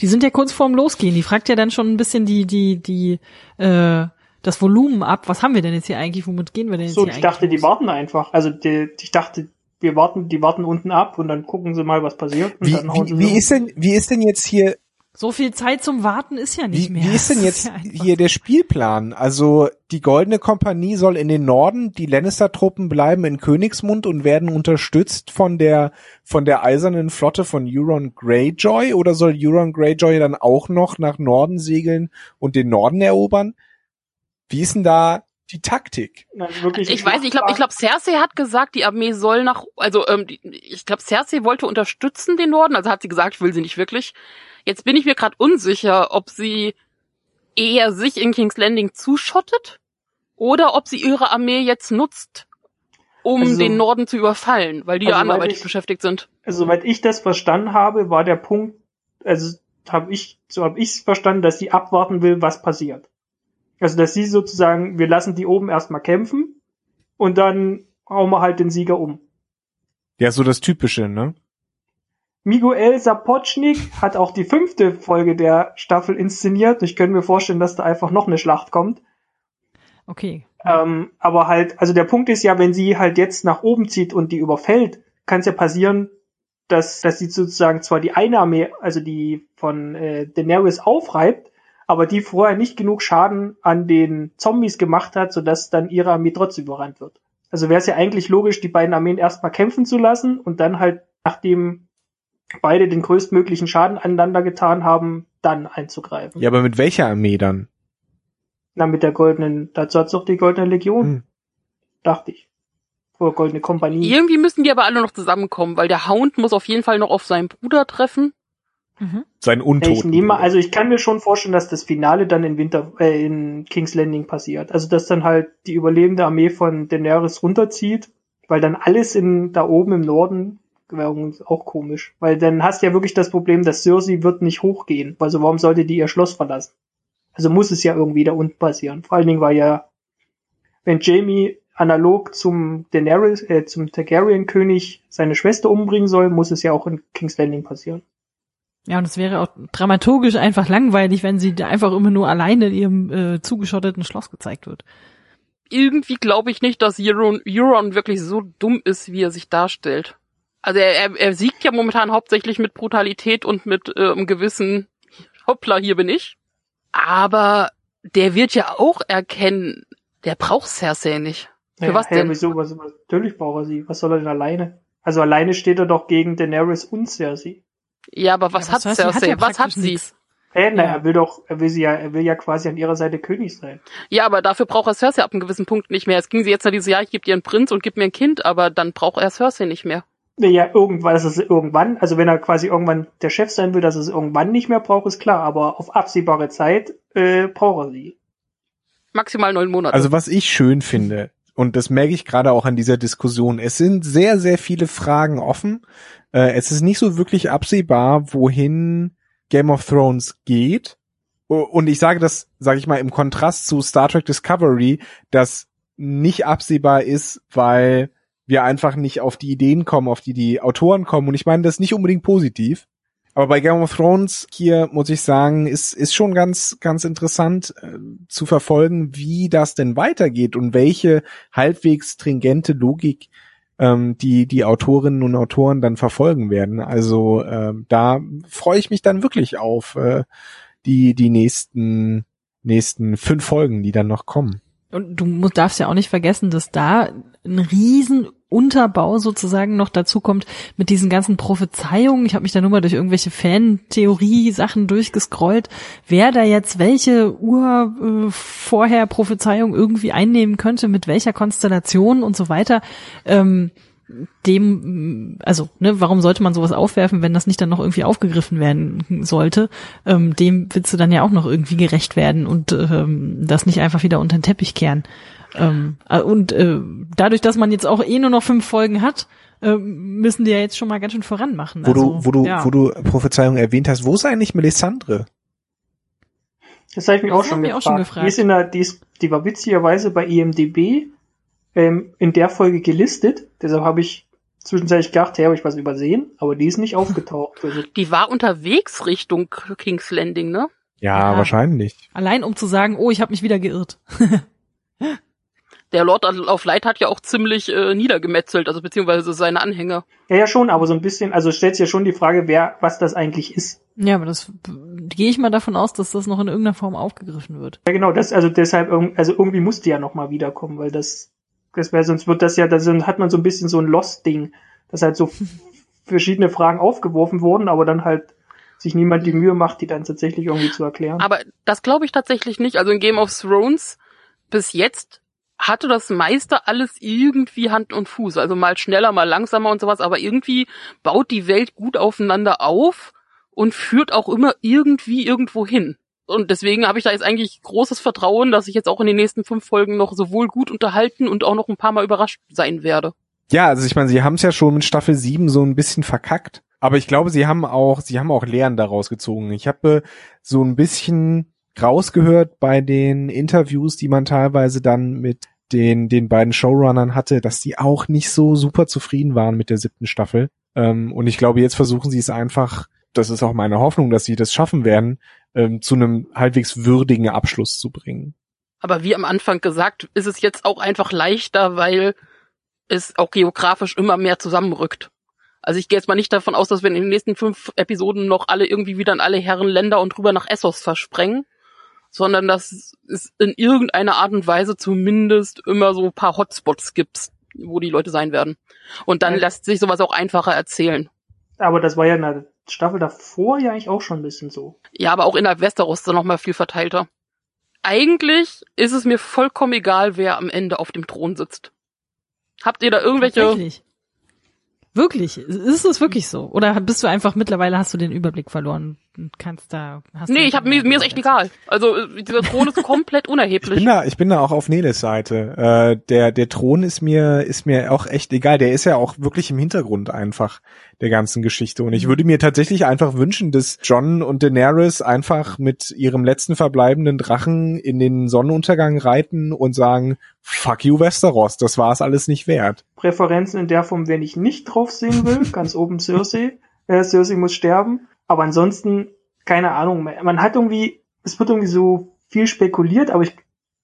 die sind ja kurz vorm Losgehen. Die fragt ja dann schon ein bisschen die, die, die, äh, das Volumen ab. Was haben wir denn jetzt hier eigentlich? Womit gehen wir denn jetzt so, hier ich dachte, die los? warten einfach. Also die, ich dachte, wir warten, die warten unten ab und dann gucken sie mal, was passiert. Und Wie, dann hauen sie wie, wie ist denn, wie ist denn jetzt hier, So viel Zeit zum Warten ist ja nicht wie, mehr. wie ist denn jetzt ja einfach- hier der Spielplan? Also, die Goldene Kompanie soll in den Norden, die Lannister-Truppen bleiben in Königsmund und werden unterstützt von der, von der eisernen Flotte von Euron Greyjoy oder soll Euron Greyjoy dann auch noch nach Norden segeln und den Norden erobern? Wie ist denn da die Taktik. Also wirklich Ich weiß, ich glaube, ich glaube, Cersei hat gesagt, die Armee soll nach, also ähm, die, ich glaube, Cersei wollte unterstützen den Norden, also hat sie gesagt, will sie nicht wirklich. Jetzt bin ich mir gerade unsicher, ob sie eher sich in King's Landing zuschottet oder ob sie ihre Armee jetzt nutzt, um Also- den Norden zu überfallen, weil die ja Also, weil anderweitig ich- beschäftigt sind. Also, soweit ich das verstanden habe, war der Punkt, also habe ich, so habe ich es verstanden, dass sie abwarten will, was passiert. Also, dass sie sozusagen, wir lassen die oben erstmal kämpfen und dann hauen wir halt den Sieger um. Ja, so das Typische, ne? Miguel Sapochnik hat auch die fünfte Folge der Staffel inszeniert. Ich könnte mir vorstellen, dass da einfach noch eine Schlacht kommt. Okay. Ähm, aber halt, also der Punkt ist ja, wenn sie halt jetzt nach oben zieht und die überfällt, kann es ja passieren, dass, dass sie sozusagen zwar die eine Armee, also die von äh, Daenerys aufreibt, aber die vorher nicht genug Schaden an den Zombies gemacht hat, sodass dann ihre Armee trotzdem überrannt wird. Also wäre es ja eigentlich logisch, die beiden Armeen erstmal kämpfen zu lassen und dann halt, nachdem beide den größtmöglichen Schaden aneinander getan haben, dann einzugreifen. Ja, aber mit welcher Armee dann? Na, mit der goldenen, dazu hat's doch die goldene Legion, Hm. dachte ich. Oder goldene Kompanie. Irgendwie müssen die aber alle noch zusammenkommen, weil der Hound muss auf jeden Fall noch auf seinen Bruder treffen. Mhm. Sein Ich Untoten. nehme, also ich kann mir schon vorstellen, dass das Finale dann in Winter, äh, in King's Landing passiert. Also dass dann halt die überlebende Armee von Daenerys runterzieht, weil dann alles in da oben im Norden wäre uns auch komisch, weil dann hast du ja wirklich das Problem, dass Cersei wird nicht hochgehen. Also warum sollte die ihr Schloss verlassen? Also muss es ja irgendwie da unten passieren. Vor allen Dingen war ja, wenn Jamie analog zum Daenerys, äh, zum Targaryen-König seine Schwester umbringen soll, muss es ja auch in King's Landing passieren. Ja, und es wäre auch dramaturgisch einfach langweilig, wenn sie da einfach immer nur alleine in ihrem äh, zugeschotteten Schloss gezeigt wird. Irgendwie glaube ich nicht, dass Euron, Euron wirklich so dumm ist, wie er sich darstellt. Also er, er, er siegt ja momentan hauptsächlich mit Brutalität und mit äh, einem gewissen Hoppla, hier bin ich. Aber der wird ja auch erkennen, der braucht Cersei nicht. Für Ja, was hä, denn? Wieso? Was, was, natürlich braucht er sie. Was soll er denn alleine? Also alleine steht er doch gegen Daenerys und Cersei. Ja, aber was Ja, hat Cersei Cersei? ja was hat sie? nix. Hä, na, Ja. er will doch, er will sie ja, er will ja quasi an ihrer Seite König sein. Ja, aber dafür braucht er Cersei ab einem gewissen Punkt nicht mehr. Es ging sie jetzt nach dieses Jahr, ich gebe dir einen Prinz und gib mir ein Kind, aber dann braucht er Cersei nicht mehr. Nee, Ja, irgendwann, dass es irgendwann, also wenn er quasi irgendwann der Chef sein will, dass es irgendwann nicht mehr braucht, ist klar, aber auf absehbare Zeit äh, braucht er sie. Maximal neun Monate. Also was ich schön finde, und das merke ich gerade auch an dieser Diskussion, es sind sehr, sehr viele Fragen offen. Äh, es ist nicht so wirklich absehbar, wohin Game of Thrones geht. Und ich sage das, sage ich mal, im Kontrast zu Star Trek Discovery, das nicht absehbar ist, weil wir einfach nicht auf die Ideen kommen, auf die die Autoren kommen. Und ich meine das nicht unbedingt positiv. Aber bei Game of Thrones hier muss ich sagen, ist ist schon ganz ganz interessant äh, zu verfolgen, wie das denn weitergeht und welche halbwegs stringente Logik ähm, die die Autorinnen und Autoren dann verfolgen werden. Also ähm, da freue ich mich dann wirklich auf äh, die die nächsten nächsten fünf Folgen, die dann noch kommen. Und du darfst ja auch nicht vergessen, dass da ein riesen Unterbau sozusagen noch dazu kommt mit diesen ganzen Prophezeiungen. Ich habe mich da nur mal durch irgendwelche Fan-Theorie-Sachen durchgescrollt, wer da jetzt welche Ur äh, vorher Prophezeiung irgendwie einnehmen könnte, mit welcher Konstellation und so weiter. Ähm, dem, also, ne, warum sollte man sowas aufwerfen, wenn das nicht dann noch irgendwie aufgegriffen werden sollte? Ähm, dem willst du dann ja auch noch irgendwie gerecht werden und ähm, das nicht einfach wieder unter den Teppich kehren. Ähm, äh, und äh, dadurch, dass man jetzt auch eh nur noch fünf Folgen hat, äh, müssen die ja jetzt schon mal ganz schön voran machen. Wo also, du wo du ja. wo du Prophezeiung erwähnt hast, wo ist eigentlich Melisandre? Das habe ich mich Das auch, schon gefragt. auch schon gefragt. Die ist in der, die, ist, die war witzigerweise bei IMDB ähm, in der Folge gelistet. Deshalb habe ich zwischenzeitlich gedacht, hey, habe ich was übersehen, aber die ist nicht aufgetaucht. Also, die war unterwegs Richtung King's Landing, ne? Ja, Ja. wahrscheinlich. Allein um zu sagen, oh, ich habe mich wieder geirrt. Der Lord of Light hat ja auch ziemlich äh, niedergemetzelt, also beziehungsweise seine Anhänger. ja, ja schon, aber so ein bisschen, also stellt sich ja schon die Frage, wer, was das eigentlich ist. ja, aber das gehe ich mal davon aus, dass das noch in irgendeiner Form aufgegriffen wird. Ja, genau, das, also deshalb, also irgendwie musste die ja nochmal wiederkommen, weil das, das wäre, sonst wird das ja, da sind- hat man so ein bisschen so ein Lost-Ding, dass halt so verschiedene Fragen aufgeworfen wurden, aber dann halt sich niemand die Mühe macht, die dann tatsächlich irgendwie zu erklären. Aber das glaube ich tatsächlich nicht. Also in Game of Thrones bis jetzt hatte das meiste alles irgendwie Hand und Fuß. Also mal schneller, mal langsamer und sowas, aber irgendwie baut die Welt gut aufeinander auf und führt auch immer irgendwie irgendwo hin. Und deswegen habe ich da jetzt eigentlich großes Vertrauen, dass ich jetzt auch in den nächsten fünf Folgen noch sowohl gut unterhalten und auch noch ein paar Mal überrascht sein werde. Ja, also ich meine, sie haben es ja schon mit Staffel 7 so ein bisschen verkackt. Aber ich glaube, sie haben auch, sie haben auch Lehren daraus gezogen. Ich habe so ein bisschen rausgehört bei den Interviews, die man teilweise dann mit den, den beiden Showrunnern hatte, dass die auch nicht so super zufrieden waren mit der siebten Staffel. Ähm, und ich glaube, jetzt versuchen sie es einfach, das ist auch meine Hoffnung, dass sie das schaffen werden, ähm, zu einem halbwegs würdigen Abschluss zu bringen. Aber wie am Anfang gesagt, ist es jetzt auch einfach leichter, weil es auch geografisch immer mehr zusammenrückt. Also ich gehe jetzt mal nicht davon aus, dass wir in den nächsten fünf Episoden noch alle irgendwie wieder in alle Herren Länder und rüber nach Essos versprengen, sondern dass es in irgendeiner Art und Weise zumindest immer so ein paar Hotspots gibt, wo die Leute sein werden. Und dann Ja. lässt sich sowas auch einfacher erzählen. Aber das war ja in der Staffel davor ja eigentlich auch schon ein bisschen so. Ja, aber auch innerhalb Westeros ist da noch mal viel verteilter. Eigentlich ist es mir vollkommen egal, wer am Ende auf dem Thron sitzt. Habt ihr da irgendwelche Wirklich. Wirklich? Ist es wirklich so? Oder bist du einfach mittlerweile hast du den Überblick verloren und kannst da hast Nee, ich hab mir, mir ist echt egal. Also äh, dieser Thron ist komplett Ich unerheblich. bin da, ich bin da auch auf Neles Seite. Äh, der, der Thron ist mir, ist mir auch echt egal. Der ist ja auch wirklich im Hintergrund einfach der ganzen Geschichte. Und ich Mhm. würde mir tatsächlich einfach wünschen, dass John und Daenerys einfach mit ihrem letzten verbleibenden Drachen in den Sonnenuntergang reiten und sagen, fuck you Westeros, das war es alles nicht wert. Präferenzen in der Form, wenn ich nicht drauf sehen will, ganz oben Cersei. Äh, Cersei muss sterben. Aber ansonsten, keine Ahnung, man man hat irgendwie, es wird irgendwie so viel spekuliert, aber ich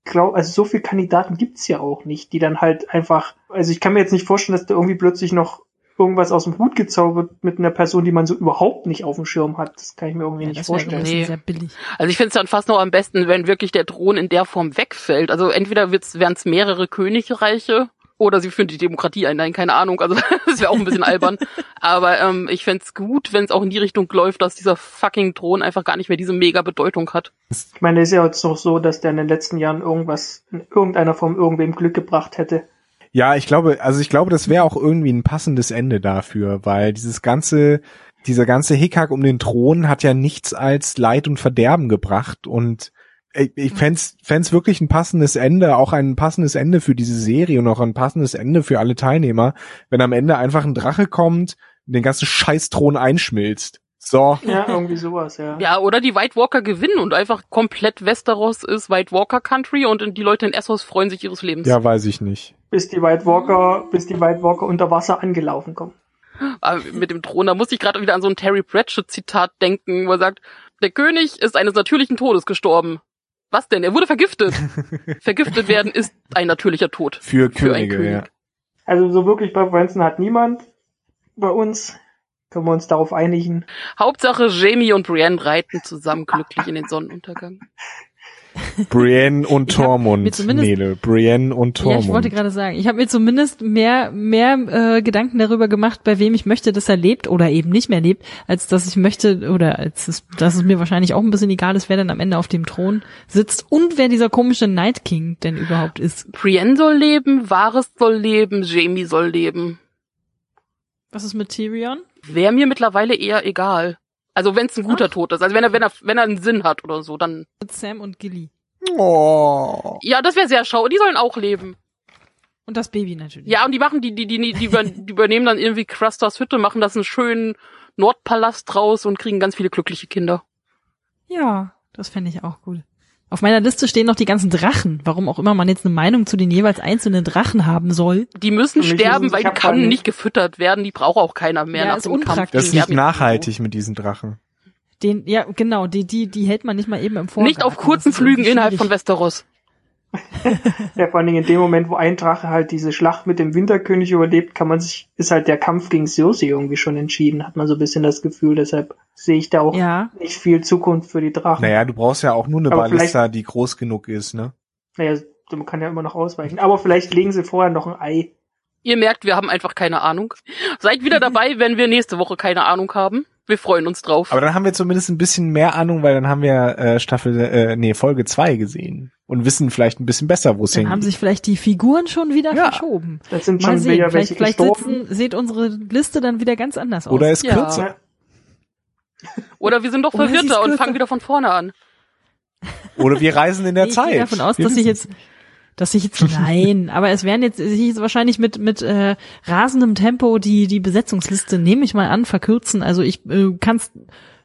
glaube, also so viele Kandidaten gibt's ja auch nicht, die dann halt einfach, also ich kann mir jetzt nicht vorstellen, dass da irgendwie plötzlich noch irgendwas aus dem Hut gezaubert mit einer Person, die man so überhaupt nicht auf dem Schirm hat. Das kann ich mir irgendwie ja, nicht vorstellen. Nee. sehr billig. Also ich finde es dann fast noch am besten, wenn wirklich der Thron in der Form wegfällt. Also entweder wären es mehrere Königreiche oder sie führen die Demokratie ein. Nein, keine Ahnung. Also das wäre auch ein bisschen albern. Aber ähm, ich fände gut, wenn es auch in die Richtung läuft, dass dieser fucking Thron einfach gar nicht mehr diese mega Bedeutung hat. Ich meine, es ist ja jetzt noch so, dass der in den letzten Jahren irgendwas in irgendeiner Form irgendwem Glück gebracht hätte. Ja, ich glaube, also ich glaube, das wäre auch irgendwie ein passendes Ende dafür, weil dieses ganze, dieser ganze Hickhack um den Thron hat ja nichts als Leid und Verderben gebracht und ich, ich fänd's, fänd's wirklich ein passendes Ende, auch ein passendes Ende für diese Serie und auch ein passendes Ende für alle Teilnehmer, wenn am Ende einfach ein Drache kommt und den ganzen Scheißthron einschmilzt. So. Ja, irgendwie sowas, ja. Ja, oder die White Walker gewinnen und einfach komplett Westeros ist White Walker Country und die Leute in Essos freuen sich ihres Lebens. Ja, weiß ich nicht. Bis die White Walker, bis die White Walker unter Wasser angelaufen kommen. Aber mit dem Thron, da muss ich gerade wieder an so ein Terry Pratchett Zitat denken, wo er sagt, der König ist eines natürlichen Todes gestorben. Was denn? Er wurde vergiftet. Vergiftet werden ist ein natürlicher Tod. Für, Für Könige, König. ja. Also so wirklich Präferenzen hat niemand bei uns. Können wir uns darauf einigen. Hauptsache Jamie und Brienne reiten zusammen glücklich in den Sonnenuntergang. Brienne und Tormund, Nele. Brienne und Ja, Tormund. ich wollte gerade sagen, ich habe mir zumindest mehr mehr äh, Gedanken darüber gemacht, bei wem ich möchte, dass er lebt oder eben nicht mehr lebt, als dass ich möchte oder als es, dass es mir wahrscheinlich auch ein bisschen egal ist, wer dann am Ende auf dem Thron sitzt und wer dieser komische Night King denn überhaupt ist. Brienne soll leben, Varys soll leben, Jamie soll leben. Was ist mit Tyrion? Wäre mir mittlerweile eher egal. Also wenn es ein guter Tod ist. Also wenn er, wenn er, wenn er einen Sinn hat oder so, dann. Mit Sam und Gilly. oh. Ja, das wäre sehr schau. Die sollen auch leben. Und das Baby natürlich. Ja, und die machen, die, die, die, die, über, die übernehmen dann irgendwie Crusters Hütte, machen das einen schönen Nordpalast draus und kriegen ganz viele glückliche Kinder. Ja, das fände ich auch gut. Auf meiner Liste stehen noch die ganzen Drachen. Warum auch immer man jetzt eine Meinung zu den jeweils einzelnen Drachen haben soll. Die müssen sterben, weil die kann nicht gefüttert werden, die braucht auch keiner mehr Ja, nach ist dem Kampf. unpraktisch. Das ist nicht nachhaltig mit diesen Drachen. Den, ja, genau, die, die, die hält man nicht mal eben im Vorgarten. Nicht auf kurzen Flügen innerhalb von. Westeros. Ja, vor allen Dingen in dem Moment, wo ein Drache halt diese Schlacht mit dem Winterkönig überlebt, kann man sich, ist halt der Kampf gegen Cersei irgendwie schon entschieden, hat man so ein bisschen das Gefühl. Deshalb sehe ich da auch Ja, nicht viel Zukunft für die Drachen. Naja, du brauchst ja auch nur eine Aber Ballista, die groß genug ist, ne? Naja, man kann ja immer noch ausweichen. Aber vielleicht legen sie vorher noch ein Ei. Ihr merkt, wir haben einfach keine Ahnung. Seid wieder dabei, wenn wir nächste Woche keine Ahnung haben. Wir freuen uns drauf. Aber dann haben wir zumindest ein bisschen mehr Ahnung, weil dann haben wir äh, Staffel, äh, nee, Folge zwei gesehen. Und wissen vielleicht ein bisschen besser, wo es Dann haben hingeht. sich vielleicht die Figuren schon wieder Ja. verschoben. Da sind Mal schon sehen, wieder vielleicht, vielleicht sitzen, sieht unsere Liste dann wieder ganz anders aus. Oder ist Ja. kürzer. Oder wir sind doch Oder verwirrter und fangen wieder von vorne an. Oder wir reisen in der Nee, ich Zeit. gehe davon aus, Wir dass ich jetzt, dass ich jetzt, nein, aber es werden jetzt, sich jetzt wahrscheinlich mit, mit äh, rasendem Tempo die, die Besetzungsliste, nehme ich mal an, verkürzen. Also ich äh, kann's,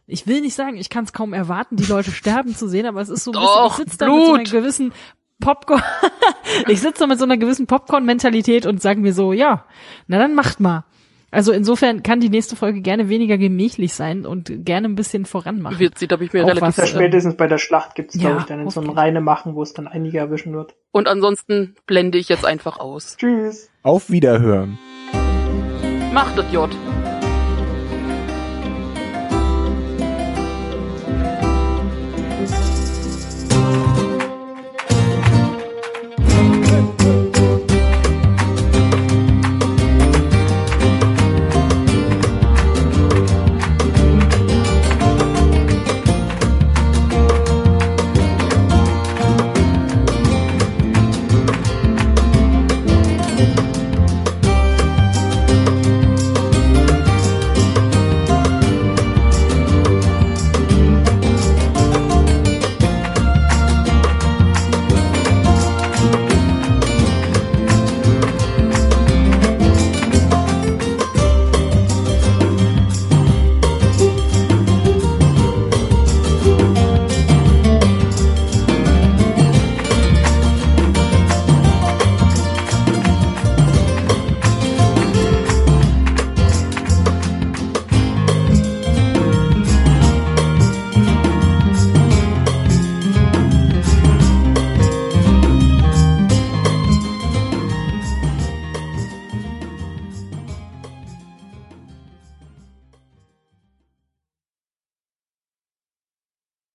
ich will nicht sagen, ich kann es kaum erwarten, die Leute sterben zu sehen, aber es ist so ein Doch, bisschen, ich sitze da mit so einer gewissen Popcorn, ich sitze da mit so einer gewissen Popcorn-Mentalität und sage mir so, ja, na dann macht mal. Also insofern kann die nächste Folge gerne weniger gemächlich sein und gerne ein bisschen voranmachen. Wird sie, da bin ich mir Auch relativ was- Ja, ähm, spätestens bei der Schlacht gibt's ja, glaube ich, dann in so einem. Reine machen, wo es dann einige erwischen wird. Und ansonsten blende ich jetzt einfach aus. Tschüss. Auf Wiederhören. Macht es, J.